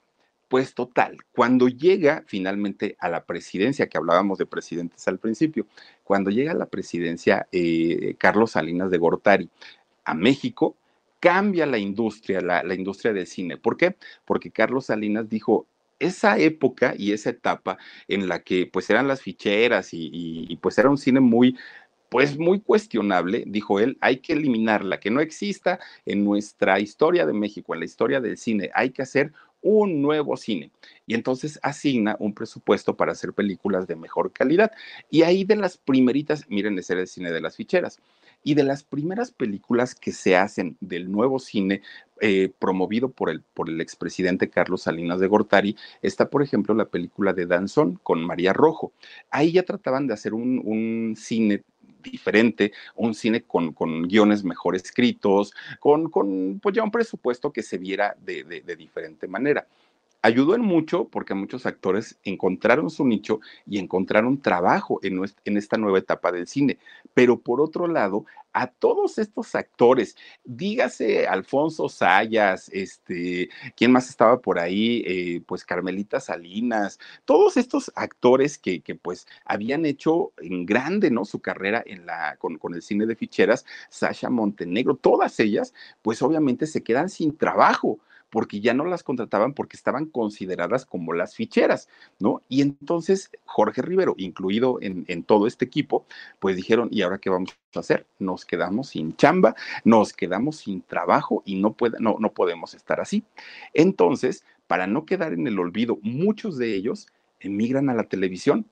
pues total, cuando llega finalmente a la presidencia, que hablábamos de presidentes al principio, cuando llega a la presidencia eh, Carlos Salinas de Gortari a México, cambia la industria, la, industria del cine. ¿Por qué? Porque Carlos Salinas dijo, esa época y esa etapa en la que pues eran las ficheras y, pues era un cine muy pues muy cuestionable, dijo él, hay que eliminarla, que no exista en nuestra historia de México, en la historia del cine, hay que hacer un nuevo cine. Y entonces asigna un presupuesto para hacer películas de mejor calidad. Y ahí de las primeritas, miren, ese era el cine de las ficheras. Y de las primeras películas que se hacen del nuevo cine eh, promovido por el, por el expresidente Carlos Salinas de Gortari, está, por ejemplo, la película de Danzón con María Rojo. Ahí ya trataban de hacer un, un cine diferente, un cine con, con guiones mejor escritos, con, con, pues ya un presupuesto que se viera de, de diferente manera ayudó en mucho porque muchos actores encontraron su nicho y encontraron trabajo en, en, esta nueva etapa del cine. Pero por otro lado, a todos estos actores, dígase Alfonso Sayas, este, ¿quién más estaba por ahí? Eh, pues Carmelita Salinas, todos estos actores que, pues habían hecho en grande, ¿no? Su carrera en la, con, con el cine de ficheras, Sasha Montenegro, todas ellas, pues obviamente se quedan sin trabajo porque ya no las contrataban porque estaban consideradas como las ficheras, ¿no? Y entonces Jorge Rivero, incluido en, todo este equipo, pues dijeron, ¿y ahora qué vamos a hacer? Nos quedamos sin chamba, nos quedamos sin trabajo y no, no, no podemos estar así. Entonces, para no quedar en el olvido, muchos de ellos emigran a la televisión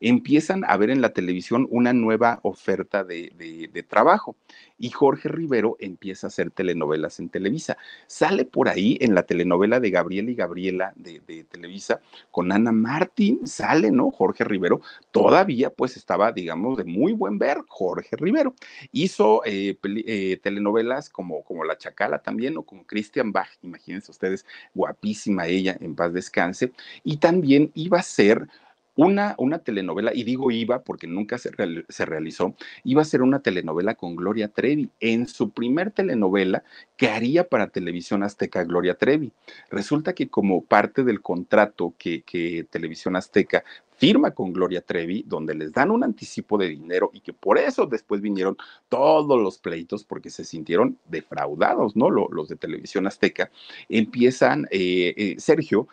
empiezan a ver en la televisión una nueva oferta de, trabajo y Jorge Rivero empieza a hacer telenovelas en Televisa. Sale por ahí en la telenovela de Gabriela y Gabriela de, Televisa con Ana Martín, sale, ¿no? Jorge Rivero, todavía pues estaba, digamos, de muy buen ver Jorge Rivero. Hizo eh, eh, telenovelas como, como La Chacala también, o como Christian Bach, imagínense ustedes, guapísima ella, en paz descanse, y también iba a ser una, una telenovela, y digo iba porque nunca se, se, realizó, iba a ser una telenovela con Gloria Trevi, en su primer telenovela que haría para Televisión Azteca Gloria Trevi. Resulta que como parte del contrato que, que Televisión Azteca firma con Gloria Trevi, donde les dan un anticipo de dinero y que por eso después vinieron todos los pleitos porque se sintieron defraudados, ¿no? Los, de Televisión Azteca, empiezan, eh, eh, Sergio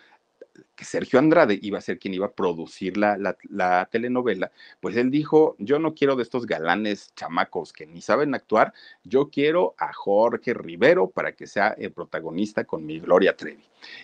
que Sergio Andrade iba a ser quien iba a producir la, la, telenovela, pues él dijo, yo no quiero de estos galanes chamacos que ni saben actuar, yo quiero a Jorge Rivero para que sea el protagonista con mi Gloria Trevi.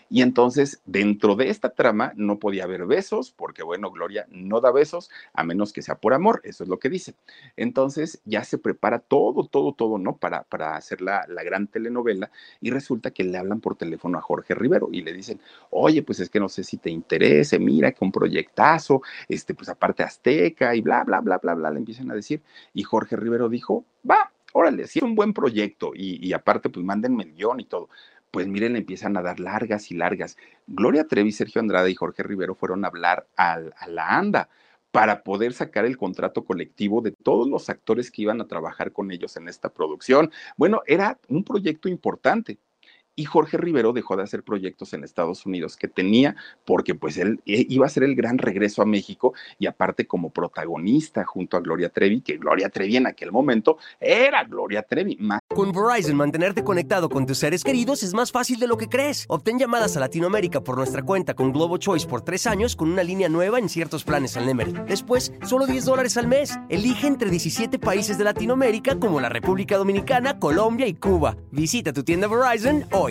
Y entonces, dentro de esta trama no podía haber besos, porque bueno, Gloria no da besos a menos que sea por amor, eso es lo que dice. Entonces ya se prepara todo, todo, todo, ¿no? Para, para hacer la, la gran telenovela y resulta que le hablan por teléfono a Jorge Rivero y le dicen, oye, pues es que no sé si te interese, mira que un proyectazo, este, pues aparte Azteca y bla, bla, bla, bla, bla, le empiezan a decir. Y Jorge Rivero dijo, va, órale, si es un buen proyecto y, aparte, pues mándenme el y todo. Pues miren, le empiezan a dar largas y largas. Gloria Trevi, Sergio Andrade y Jorge Rivero fueron a hablar a la ANDA para poder sacar el contrato colectivo de todos los actores que iban a trabajar con ellos en esta producción. Bueno, era un proyecto importante y Jorge Rivero dejó de hacer proyectos en Estados Unidos que tenía porque pues él eh, iba a ser el gran regreso a México y aparte como protagonista junto a Gloria Trevi, que Gloria Trevi en aquel momento era Gloria Trevi. Con Verizon, mantenerte conectado con tus seres queridos es más fácil de lo que crees. Obtén llamadas a Latinoamérica por nuestra cuenta con Globo Choice por tres años con una línea nueva en ciertos planes al Nemery. Después, solo 10 dólares al mes. Elige entre 17 países de Latinoamérica como la República Dominicana, Colombia y Cuba. Visita tu tienda Verizon hoy.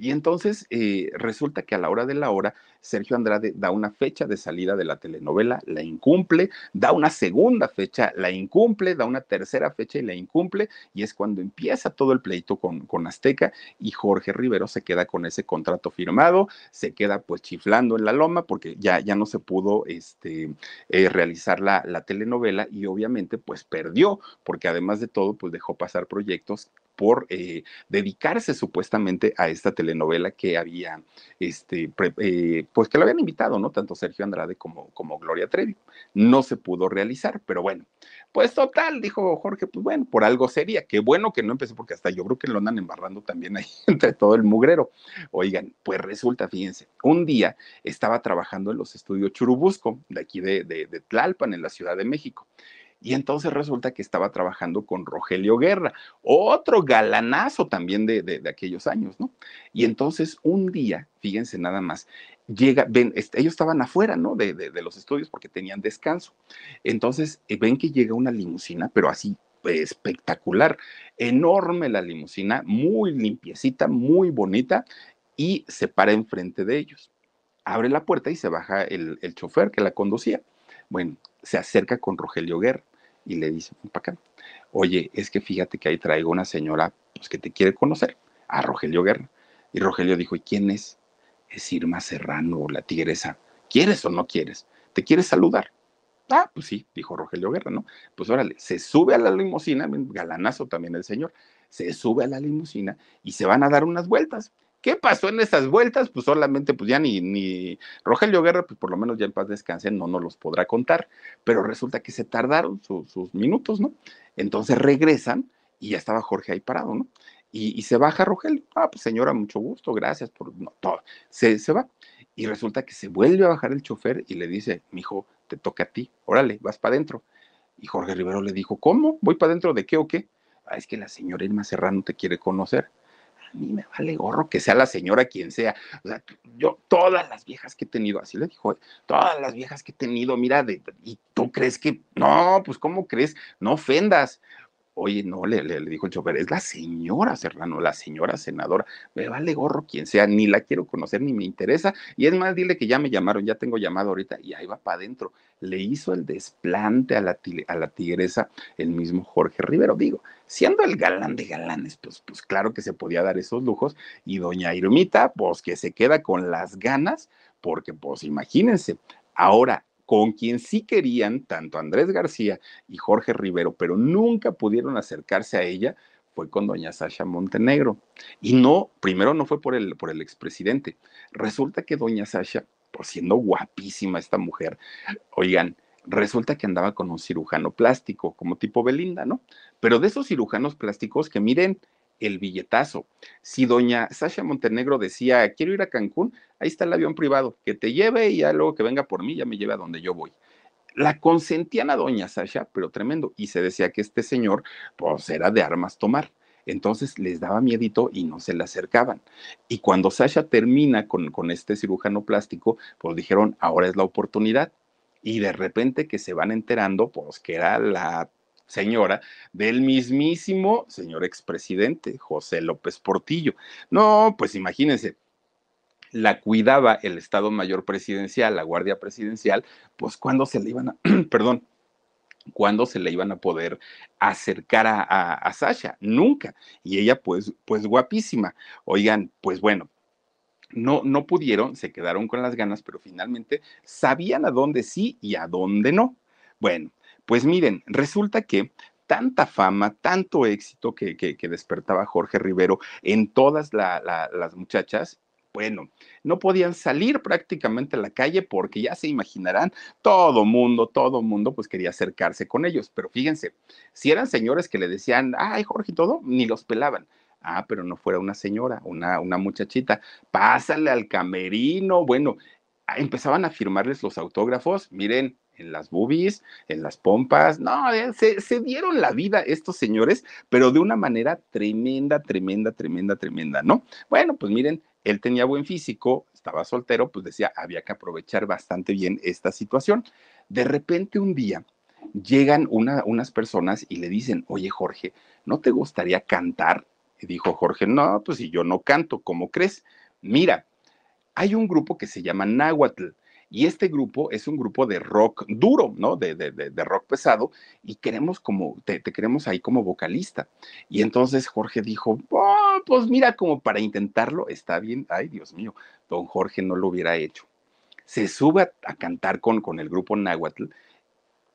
Y entonces eh, resulta que a la hora de la hora, Sergio Andrade da una fecha de salida de la telenovela, la incumple, da una segunda fecha, la incumple, da una tercera fecha y la incumple, y es cuando empieza todo el pleito con, con Azteca y Jorge Rivero se queda con ese contrato firmado, se queda pues chiflando en la loma porque ya, ya no se pudo este, eh, realizar la, la telenovela y obviamente pues perdió, porque además de todo pues dejó pasar proyectos por eh, dedicarse supuestamente a esta telenovela que había, este, eh, pues que lo habían invitado, ¿no? Tanto Sergio Andrade como, como Gloria Trevi. No se pudo realizar, pero bueno, pues total, dijo Jorge, pues bueno, por algo sería. Qué bueno que no empecé, porque hasta yo creo que lo andan embarrando también ahí entre todo el mugrero. Oigan, pues resulta, fíjense, un día estaba trabajando en los estudios Churubusco, de aquí de, de, de Tlalpan, en la Ciudad de México. Y entonces resulta que estaba trabajando con Rogelio Guerra, otro galanazo también de, aquellos años, ¿no? Y entonces un día, fíjense nada más, llega, ven, ellos estaban afuera, ¿no? De, de, los estudios porque tenían descanso. Entonces eh, ven que llega una limusina, pero así espectacular, enorme la limusina, muy limpiecita, muy bonita, y se para enfrente de ellos. Abre la puerta y se baja el, el chofer que la conducía. Bueno, se acerca con Rogelio Guerra y le dice, para acá, oye, es que fíjate que ahí traigo una señora pues, que te quiere conocer, a Rogelio Guerra. Y Rogelio dijo, ¿y quién es? Es Irma Serrano, la tigresa. ¿Quieres o no quieres? ¿Te quieres saludar? Ah, pues sí, dijo Rogelio Guerra, ¿no? Pues órale, se sube a la limusina, galanazo también el señor, se sube a la limusina y se van a dar unas vueltas. ¿Qué pasó en esas vueltas? Pues solamente, pues ya ni, ni Rogelio Guerra, pues por lo menos ya en paz descanse, no nos los podrá contar, pero resulta que se tardaron sus minutos, ¿no? Entonces regresan y ya estaba Jorge ahí parado, ¿no? Y, se baja Rogelio. Ah, pues señora, mucho gusto, gracias por todo. Se, se va. Y resulta que se vuelve a bajar el chofer y le dice, mijo, te toca a ti, órale, vas para adentro. Y Jorge Rivero le dijo, ¿cómo? ¿Voy para adentro de qué o qué? Ah, es que la señora Irma Serrano te quiere conocer a mí me vale gorro que sea la señora quien sea. O sea, yo, todas las viejas que he tenido, así le dijo, todas las viejas que he tenido, mira, y tú crees que, no, pues, ¿cómo crees? No ofendas. Oye, no, le, dijo el chofer, es la señora Serrano, la señora senadora, me vale gorro quien sea, ni la quiero conocer, ni me interesa. Y es más, dile que ya me llamaron, ya tengo llamado ahorita, y ahí va para adentro. Le hizo el desplante a la, a la tigresa el mismo Jorge Rivero. Digo, siendo el galán de galanes, pues, pues claro que se podía dar esos lujos. Y doña Irmita, pues que se queda con las ganas, porque pues imagínense, ahora con quien sí querían tanto Andrés García y Jorge Rivero, pero nunca pudieron acercarse a ella, fue con doña Sasha Montenegro. Y no, primero no fue por el, por el expresidente. Resulta que doña Sasha, por siendo guapísima esta mujer, oigan, resulta que andaba con un cirujano plástico, como tipo Belinda, ¿no? Pero de esos cirujanos plásticos que miren, el billetazo. Si doña Sasha Montenegro decía, quiero ir a Cancún, ahí está el avión privado, que te lleve y ya luego que venga por mí, ya me lleve a donde yo voy. La consentían a doña Sasha, pero tremendo, y se decía que este señor, pues era de armas tomar. Entonces les daba miedito y no se le acercaban. Y cuando Sasha termina con, con este cirujano plástico, pues dijeron, ahora es la oportunidad. Y de repente que se van enterando, pues que era la señora del mismísimo señor expresidente José López Portillo. No, pues imagínense, la cuidaba el Estado Mayor Presidencial, la Guardia Presidencial, pues cuando se le iban a, perdón, cuando se le iban a poder acercar a, a, Sasha, nunca. Y ella, pues, pues guapísima. Oigan, pues bueno, no, no pudieron, se quedaron con las ganas, pero finalmente sabían a dónde sí y a dónde no. Bueno, pues miren, resulta que tanta fama, tanto éxito que, despertaba Jorge Rivero en todas las muchachas, bueno, no podían salir prácticamente a la calle porque ya se imaginarán, todo mundo, todo mundo pues quería acercarse con ellos, pero fíjense, si eran señores que le decían, ay Jorge y todo, ni los pelaban. Ah, pero no fuera una señora, una, una muchachita, pásale al camerino, bueno, empezaban a firmarles los autógrafos, miren, en las boobies, en las pompas. No, eh, se, dieron la vida estos señores, pero de una manera tremenda, tremenda, tremenda, tremenda, ¿no? Bueno, pues miren, él tenía buen físico, estaba soltero, pues decía, había que aprovechar bastante bien esta situación. De repente un día llegan unas personas y le dicen, oye Jorge, ¿no te gustaría cantar? Y dijo Jorge, no, pues si yo no canto, ¿cómo crees? Mira, hay un grupo que se llama Nahuatl y este grupo es un grupo de rock duro, ¿no? De, de, rock pesado, y queremos como, te, queremos ahí como vocalista. Y entonces Jorge dijo, oh, pues mira, como para intentarlo, está bien. Ay, Dios mío, don Jorge no lo hubiera hecho. Se sube a, cantar con, con el grupo Nahuatl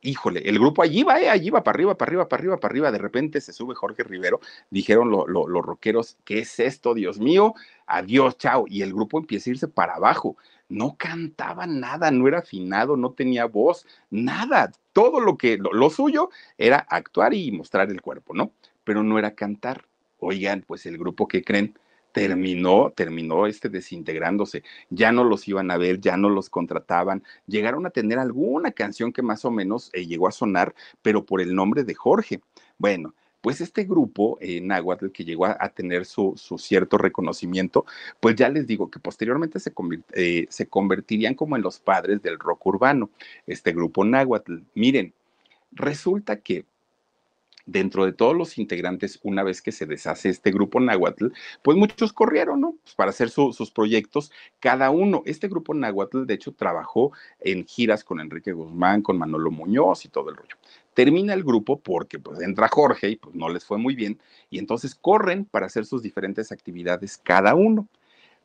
híjole, el grupo allí va, eh, allí va, para arriba, para arriba, para arriba, para arriba. De repente se sube Jorge Rivero, dijeron los rockeros, ¿qué es esto, Dios mío? Adiós, chao. Y el grupo empieza a irse para abajo no cantaba nada, no era afinado, no tenía voz, nada. Todo lo que, lo, suyo era actuar y mostrar el cuerpo, ¿no? Pero no era cantar. Oigan, pues el grupo que creen terminó, terminó este desintegrándose. Ya no los iban a ver, ya no los contrataban. Llegaron a tener alguna canción que más o menos eh, llegó a sonar, pero por el nombre de Jorge. Bueno, pues este grupo eh, Nahuatl que llegó a, tener su, cierto reconocimiento, pues ya les digo que posteriormente se, eh, se convertirían como en los padres del rock urbano, este grupo Nahuatl. Miren, resulta que dentro de todos los integrantes, una vez que se deshace este grupo náhuatl, pues muchos corrieron, ¿no? Pues para hacer sus proyectos, cada uno. Este grupo náhuatl, de hecho, trabajó en giras con Enrique Guzmán, con Manolo Muñoz y todo el rollo. Termina el grupo porque pues entra Jorge y pues no les fue muy bien y entonces corren para hacer sus diferentes actividades cada uno.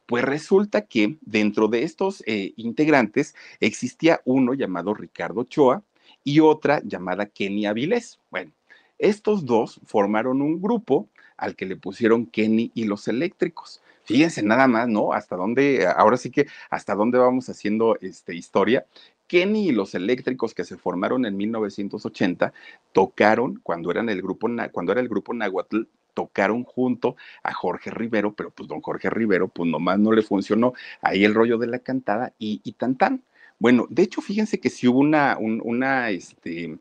Pues resulta que dentro de estos eh, integrantes existía uno llamado Ricardo Choa y otra llamada Kenny Avilés. Bueno, estos dos formaron un grupo al que le pusieron Kenny y los eléctricos. Fíjense nada más, ¿no? Hasta dónde, ahora sí que hasta dónde vamos haciendo este, historia. Kenny y los eléctricos que se formaron en 1980 tocaron cuando eran el grupo cuando era el grupo Nahuatl tocaron junto a Jorge Rivero, pero pues don Jorge Rivero pues nomás no le funcionó ahí el rollo de la cantada y, y tan tan. Bueno, de hecho, fíjense que si hubo una, una, este,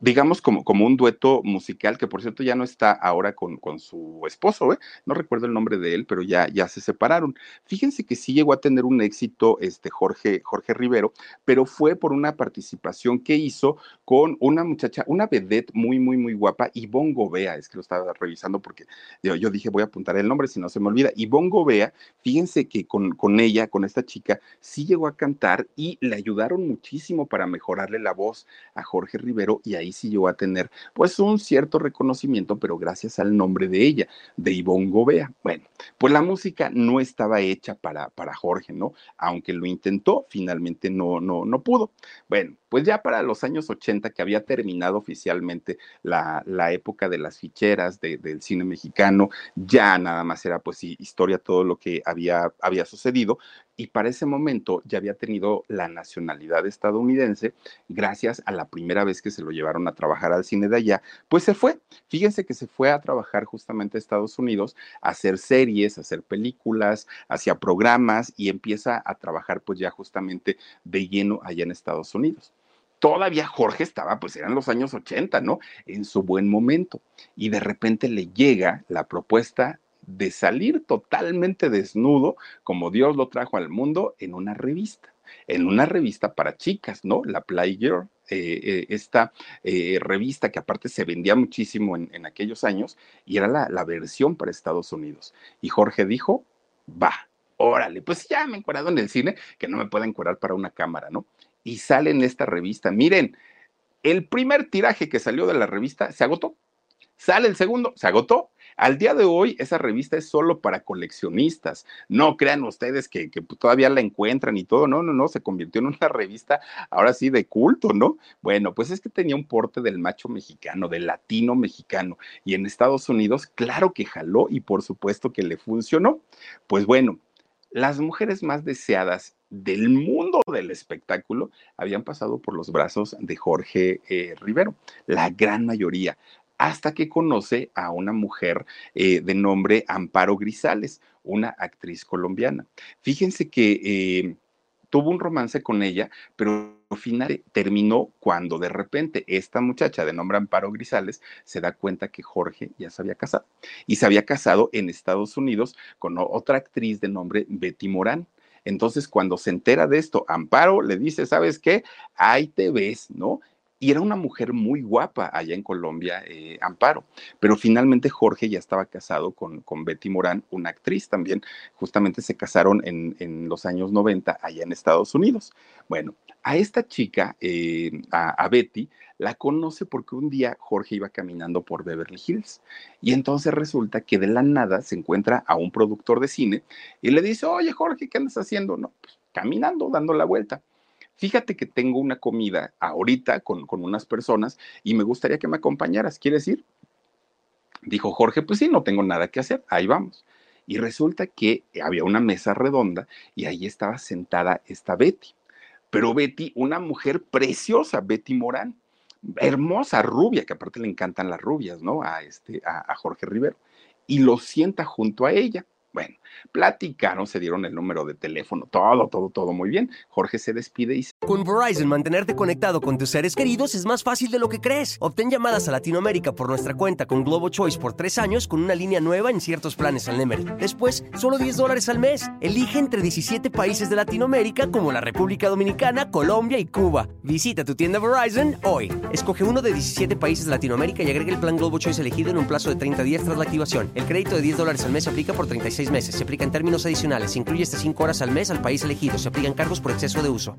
digamos, como, como un dueto musical, que por cierto ya no está ahora con, con su esposo, ¿eh? no recuerdo el nombre de él, pero ya, ya se separaron. Fíjense que sí llegó a tener un éxito este Jorge, Jorge Rivero, pero fue por una participación que hizo con una muchacha, una vedette muy, muy, muy guapa, Ivonne Gobea, es que lo estaba revisando porque yo, dije voy a apuntar el nombre si no se me olvida. Ivonne Gobea, fíjense que con, con ella, con esta chica, sí llegó a cantar y le ayudaron muchísimo para mejorarle la voz a Jorge Rivero y ahí sí llegó a tener pues un cierto reconocimiento, pero gracias al nombre de ella, de Ivonne Gobea. Bueno, pues la música no estaba hecha para, para Jorge, ¿no? Aunque lo intentó, finalmente no, no, no pudo. Bueno, pues ya para los años 80, que había terminado oficialmente la, la época de las ficheras del cine mexicano, ya nada más era pues historia todo lo que había, había sucedido, y para ese momento ya había tenido la nacionalidad estadounidense gracias a la primera vez que se lo llevaron a trabajar al cine de allá, pues se fue. Fíjense que se fue a trabajar justamente a Estados Unidos, a hacer series, a hacer películas, hacia programas y empieza a trabajar pues ya justamente de lleno allá en Estados Unidos todavía Jorge estaba, pues eran los años 80, ¿no? En su buen momento. Y de repente le llega la propuesta de salir totalmente desnudo, como Dios lo trajo al mundo, en una revista, en una revista para chicas, ¿no? La Playgirl. Eh, eh, esta eh, revista que aparte se vendía muchísimo en, aquellos años y era la, versión para Estados Unidos. Y Jorge dijo, va, órale, pues ya me he encuadrado en el cine, que no me pueda encuadrar para una cámara, ¿no? Y sale en esta revista. Miren, el primer tiraje que salió de la revista se agotó. Sale el segundo, se agotó. Al día de hoy, esa revista es solo para coleccionistas. No crean ustedes que, todavía la encuentran y todo. No, no, no, se convirtió en una revista ahora sí de culto, ¿no? Bueno, pues es que tenía un porte del macho mexicano, del latino mexicano. Y en Estados Unidos, claro que jaló y por supuesto que le funcionó. Pues bueno, las mujeres más deseadas del mundo del espectáculo habían pasado por los brazos de Jorge eh, Rivero, la gran mayoría hasta que conoce a una mujer eh, de nombre Amparo Grisales, una actriz colombiana. Fíjense que eh, tuvo un romance con ella, pero al final terminó cuando de repente esta muchacha de nombre Amparo Grisales se da cuenta que Jorge ya se había casado y se había casado en Estados Unidos con otra actriz de nombre Betty Morán. Entonces, cuando se entera de esto, Amparo le dice, ¿sabes qué? Ahí te ves, ¿no? Y era una mujer muy guapa allá en Colombia, eh, Amparo. Pero finalmente Jorge ya estaba casado con, con, Betty Morán, una actriz también. Justamente se casaron en, en, los años 90 allá en Estados Unidos. Bueno, a esta chica, eh, a, a, Betty, la conoce porque un día Jorge iba caminando por Beverly Hills y entonces resulta que de la nada se encuentra a un productor de cine y le dice, oye Jorge, ¿qué andas haciendo? No, pues caminando, dando la vuelta fíjate que tengo una comida ahorita con, con unas personas y me gustaría que me acompañaras, ¿quieres ir? Dijo Jorge, pues sí, no tengo nada que hacer, ahí vamos. Y resulta que había una mesa redonda y ahí estaba sentada esta Betty. Pero Betty, una mujer preciosa, Betty Morán, hermosa, rubia, que aparte le encantan las rubias, ¿no? A, este, a, a Jorge Rivero. Y lo sienta junto a ella. Bueno, platicaron, se dieron el número de teléfono, todo, todo, todo muy bien. Jorge se despide y... Con Verizon, mantenerte conectado con tus seres queridos es más fácil de lo que crees. Obtén llamadas a Latinoamérica por nuestra cuenta con Globo Choice por tres años con una línea nueva en ciertos planes al Nemery. Después, solo 10 dólares al mes. Elige entre 17 países de Latinoamérica como la República Dominicana, Colombia y Cuba. Visita tu tienda Verizon hoy. Escoge uno de 17 países de Latinoamérica y agrega el plan Globo Choice elegido en un plazo de 30 días tras la activación. El crédito de 10 dólares al mes aplica por 36 meses. Se aplica en términos adicionales. Se incluye hasta 5 horas al mes al país elegido. Se aplican cargos por exceso de uso.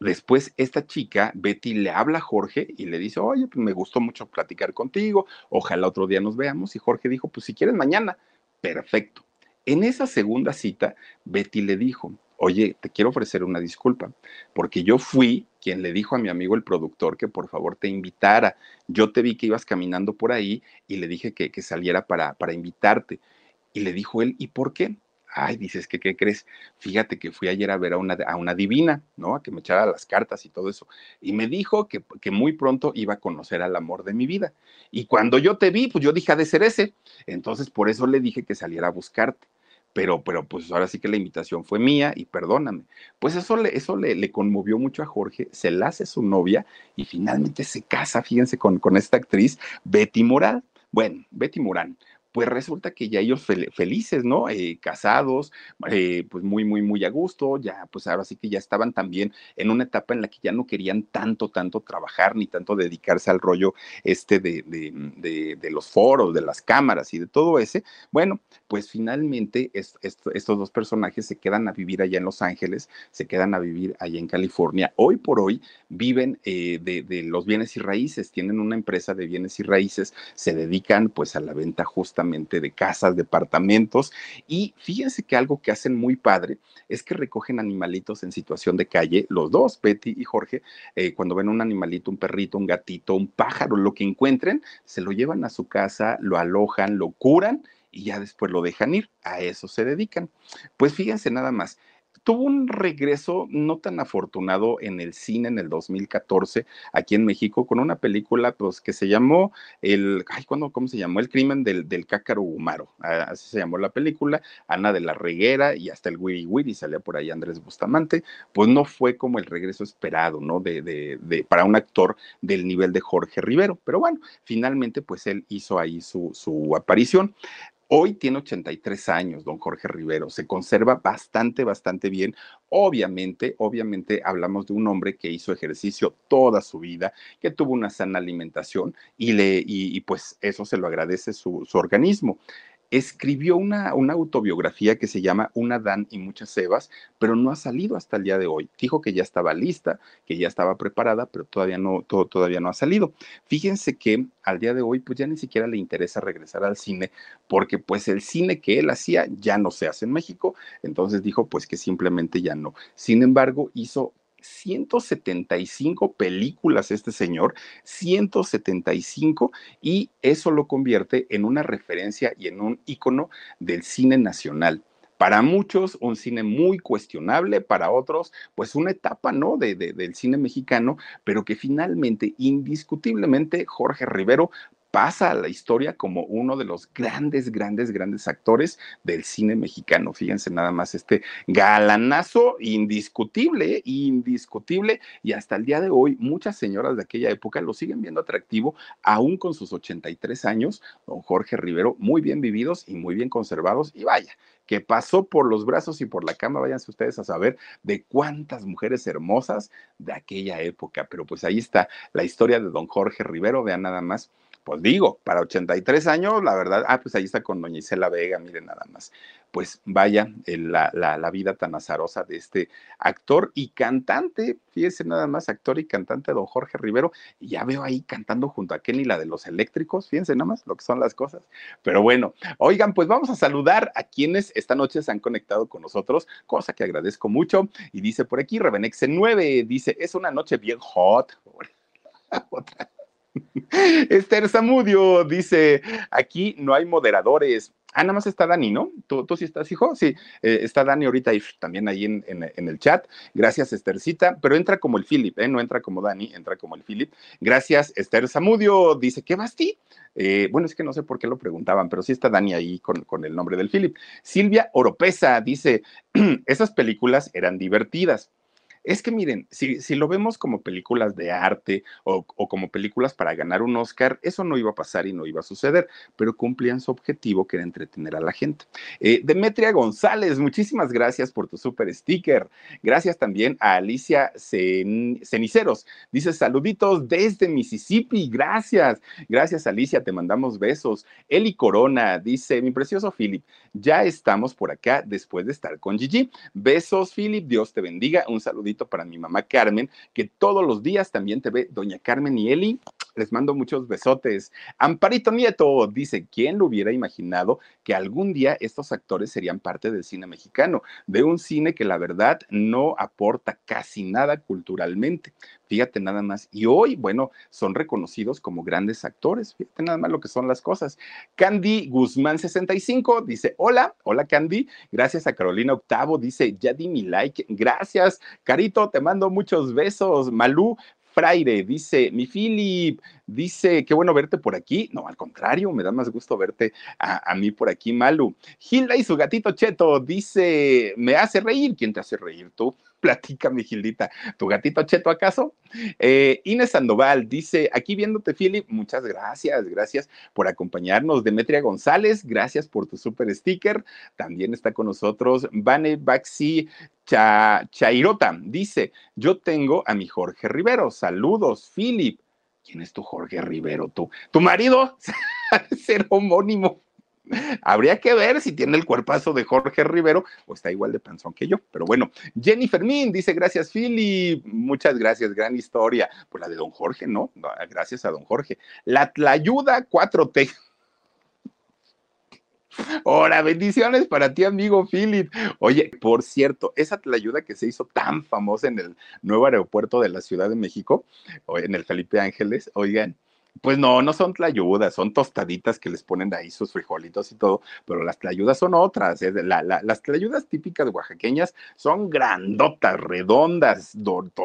Después esta chica, Betty, le habla a Jorge y le dice, oye, pues me gustó mucho platicar contigo, ojalá otro día nos veamos. Y Jorge dijo, pues si quieres mañana, perfecto. En esa segunda cita, Betty le dijo, oye, te quiero ofrecer una disculpa, porque yo fui quien le dijo a mi amigo el productor que por favor te invitara. Yo te vi que ibas caminando por ahí y le dije que, saliera para, para invitarte. Y le dijo él, ¿y por qué? Ay, dices que, ¿qué crees? Fíjate que fui ayer a ver a una, a una divina, ¿no? A que me echara las cartas y todo eso. Y me dijo que, que muy pronto iba a conocer al amor de mi vida. Y cuando yo te vi, pues yo dije, de ser ese. Entonces, por eso le dije que saliera a buscarte. Pero, pero, pues ahora sí que la invitación fue mía y perdóname. Pues eso, le, eso le, le conmovió mucho a Jorge, se la hace su novia y finalmente se casa, fíjense, con, con esta actriz, Betty Moral. Bueno, Betty Morán, pues resulta que ya ellos fel felices, ¿no? Eh, casados, eh, pues muy, muy, muy a gusto, ya, pues ahora sí que ya estaban también en una etapa en la que ya no querían tanto, tanto trabajar, ni tanto dedicarse al rollo este de, de, de, de los foros, de las cámaras y de todo ese. Bueno, pues finalmente est est estos dos personajes se quedan a vivir allá en Los Ángeles, se quedan a vivir allá en California. Hoy por hoy viven eh, de los bienes y raíces, tienen una empresa de bienes y raíces, se dedican pues a la venta justa de casas, departamentos. Y fíjense que algo que hacen muy padre es que recogen animalitos en situación de calle, los dos, Betty y Jorge, eh, cuando ven un animalito, un perrito, un gatito, un pájaro, lo que encuentren, se lo llevan a su casa, lo alojan, lo curan y ya después lo dejan ir. A eso se dedican. Pues fíjense nada más, tuvo un regreso no tan afortunado en el cine en el 2014 aquí en México con una película pues que se llamó el ay ¿cuándo, cómo se llamó el crimen del, del cácaro humaro ah, así se llamó la película Ana de la Reguera y hasta el Wiri Wiri salía por ahí Andrés Bustamante pues no fue como el regreso esperado no de, de, de para un actor del nivel de Jorge Rivero pero bueno finalmente pues él hizo ahí su, su aparición Hoy tiene 83 años, don Jorge Rivero, se conserva bastante, bastante bien. Obviamente, obviamente hablamos de un hombre que hizo ejercicio toda su vida, que tuvo una sana alimentación y, le, y, y pues eso se lo agradece su, su organismo escribió una, una, autobiografía que se llama Una Dan y muchas Evas, pero no ha salido hasta el día de hoy. Dijo que ya estaba lista, que ya estaba preparada, pero todavía no, todavía no ha salido. Fíjense que al día de hoy, pues ya ni siquiera le interesa regresar al cine, porque pues el cine que él hacía ya no se hace en México, entonces dijo pues que simplemente ya no. Sin embargo, hizo 175 películas este señor, 175, y eso lo convierte en una referencia y en un ícono del cine nacional. Para muchos, un cine muy cuestionable, para otros, pues una etapa, ¿no? De, de, del cine mexicano, pero que finalmente, indiscutiblemente, Jorge Rivero pasa a la historia como uno de los grandes, grandes, grandes actores del cine mexicano. Fíjense nada más este galanazo indiscutible, indiscutible, y hasta el día de hoy muchas señoras de aquella época lo siguen viendo atractivo, aún con sus 83 años, don Jorge Rivero, muy bien vividos y muy bien conservados, y vaya, que pasó por los brazos y por la cama, váyanse ustedes a saber de cuántas mujeres hermosas de aquella época, pero pues ahí está la historia de don Jorge Rivero, vean nada más pues digo, para 83 años, la verdad, ah, pues ahí está con doña Isela Vega, miren nada más. Pues vaya la, la, la, vida tan azarosa de este actor y cantante, fíjese nada más, actor y cantante don Jorge Rivero, y ya veo ahí cantando junto a Kenny la de los eléctricos, fíjense nada más lo que son las cosas. Pero bueno, oigan, pues vamos a saludar a quienes esta noche se han conectado con nosotros, cosa que agradezco mucho. Y dice por aquí, Revenexe 9, dice, es una noche bien hot. Otra. Esther Zamudio dice, aquí no hay moderadores. Ah, nada más está Dani, ¿no? ¿Tú, sí estás, hijo? Sí, eh, está Dani ahorita y también ahí en, en, el chat. Gracias, Esthercita, pero entra como el Philip, ¿eh? No entra como Dani, entra como el Philip. Gracias, Esther Zamudio. Dice, ¿qué basti? Eh, bueno, es que no sé por qué lo preguntaban, pero sí está Dani ahí con, con el nombre del Philip. Silvia Oropesa dice, esas películas eran divertidas es que miren, si, lo vemos como películas de arte o, como películas para ganar un Oscar, eso no iba a pasar y no iba a suceder, pero cumplían su objetivo que era entretener a la gente. Eh, Demetria González, muchísimas gracias por tu super sticker. Gracias también a Alicia Ceniceros. Dice saluditos desde Mississippi. Gracias. Gracias Alicia, te mandamos besos. Eli Corona dice, mi precioso Philip, ya estamos por acá después de estar con Gigi. Besos Philip, Dios te bendiga. Un saludito para mi mamá Carmen, que todos los días también te ve doña Carmen y Eli. Les mando muchos besotes. Amparito Nieto dice, ¿quién lo hubiera imaginado que algún día estos actores serían parte del cine mexicano? De un cine que la verdad no aporta casi nada culturalmente. Fíjate nada más. Y hoy, bueno, son reconocidos como grandes actores. Fíjate nada más lo que son las cosas. Candy Guzmán 65 dice, hola, hola Candy. Gracias a Carolina Octavo. Dice, ya di mi like. Gracias. Te mando muchos besos. Malú Fraire dice, mi Philip, dice, qué bueno verte por aquí. No, al contrario, me da más gusto verte a, mí por aquí, Malu. Hilda y su gatito Cheto dice, me hace reír. ¿Quién te hace reír tú? Platícame, Gildita. ¿Tu gatito cheto acaso? Eh, Inés Sandoval dice, aquí viéndote, Philip, muchas gracias, gracias por acompañarnos. Demetria González, gracias por tu super sticker. También está con nosotros Vane Baxi Chairota. Dice, yo tengo a mi Jorge Rivero. Saludos, Philip. ¿Quién es tu Jorge Rivero? ¿Tu, tu marido? ser homónimo. Habría que ver si tiene el cuerpazo de Jorge Rivero o está igual de panzón que yo. Pero bueno, Jenny Fermín dice: Gracias, Philly. Muchas gracias, gran historia. Pues la de don Jorge, ¿no? Gracias a don Jorge. La Tlayuda 4T. Hola, bendiciones para ti, amigo Philip. Oye, por cierto, esa tlayuda que se hizo tan famosa en el nuevo aeropuerto de la Ciudad de México, en el Felipe Ángeles, oigan, pues no, no son tlayudas, son tostaditas que les ponen ahí sus frijolitos y todo, pero las tlayudas son otras. ¿eh? las tlayudas típicas oaxaqueñas son grandotas, redondas,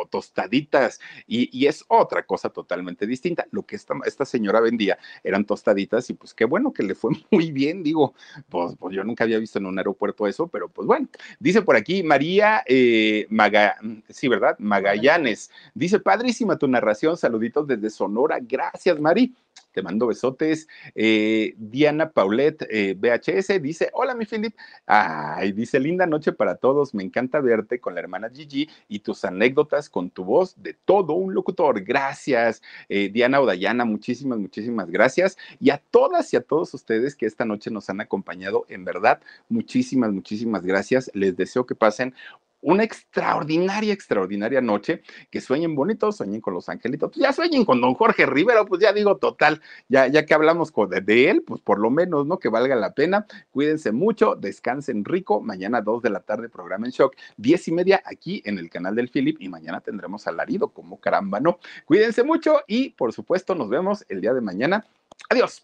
tostaditas, y, es otra cosa totalmente distinta. Lo que esta, esta, señora vendía eran tostaditas, y pues qué bueno que le fue muy bien, digo, pues, pues yo nunca había visto en un aeropuerto eso, pero pues bueno. Dice por aquí María eh, Maga, sí, ¿verdad? Magallanes. Dice, padrísima tu narración, saluditos desde Sonora, gracias Mari. Te mando besotes. Eh, Diana Paulette eh, dice: Hola, mi Philip. Ay, dice: Linda noche para todos. Me encanta verte con la hermana Gigi y tus anécdotas con tu voz de todo un locutor. Gracias, eh, Diana Odayana. Muchísimas, muchísimas gracias. Y a todas y a todos ustedes que esta noche nos han acompañado, en verdad, muchísimas, muchísimas gracias. Les deseo que pasen una extraordinaria, extraordinaria noche, que sueñen bonito, sueñen con los angelitos, pues ya sueñen con don Jorge Rivero, pues ya digo, total, ya, ya que hablamos de, él, pues por lo menos, ¿no? Que valga la pena, cuídense mucho, descansen rico, mañana dos de la tarde, programa en shock, diez y media aquí en el canal del Philip y mañana tendremos alarido, como caramba, ¿no? Cuídense mucho y por supuesto nos vemos el día de mañana. Adiós.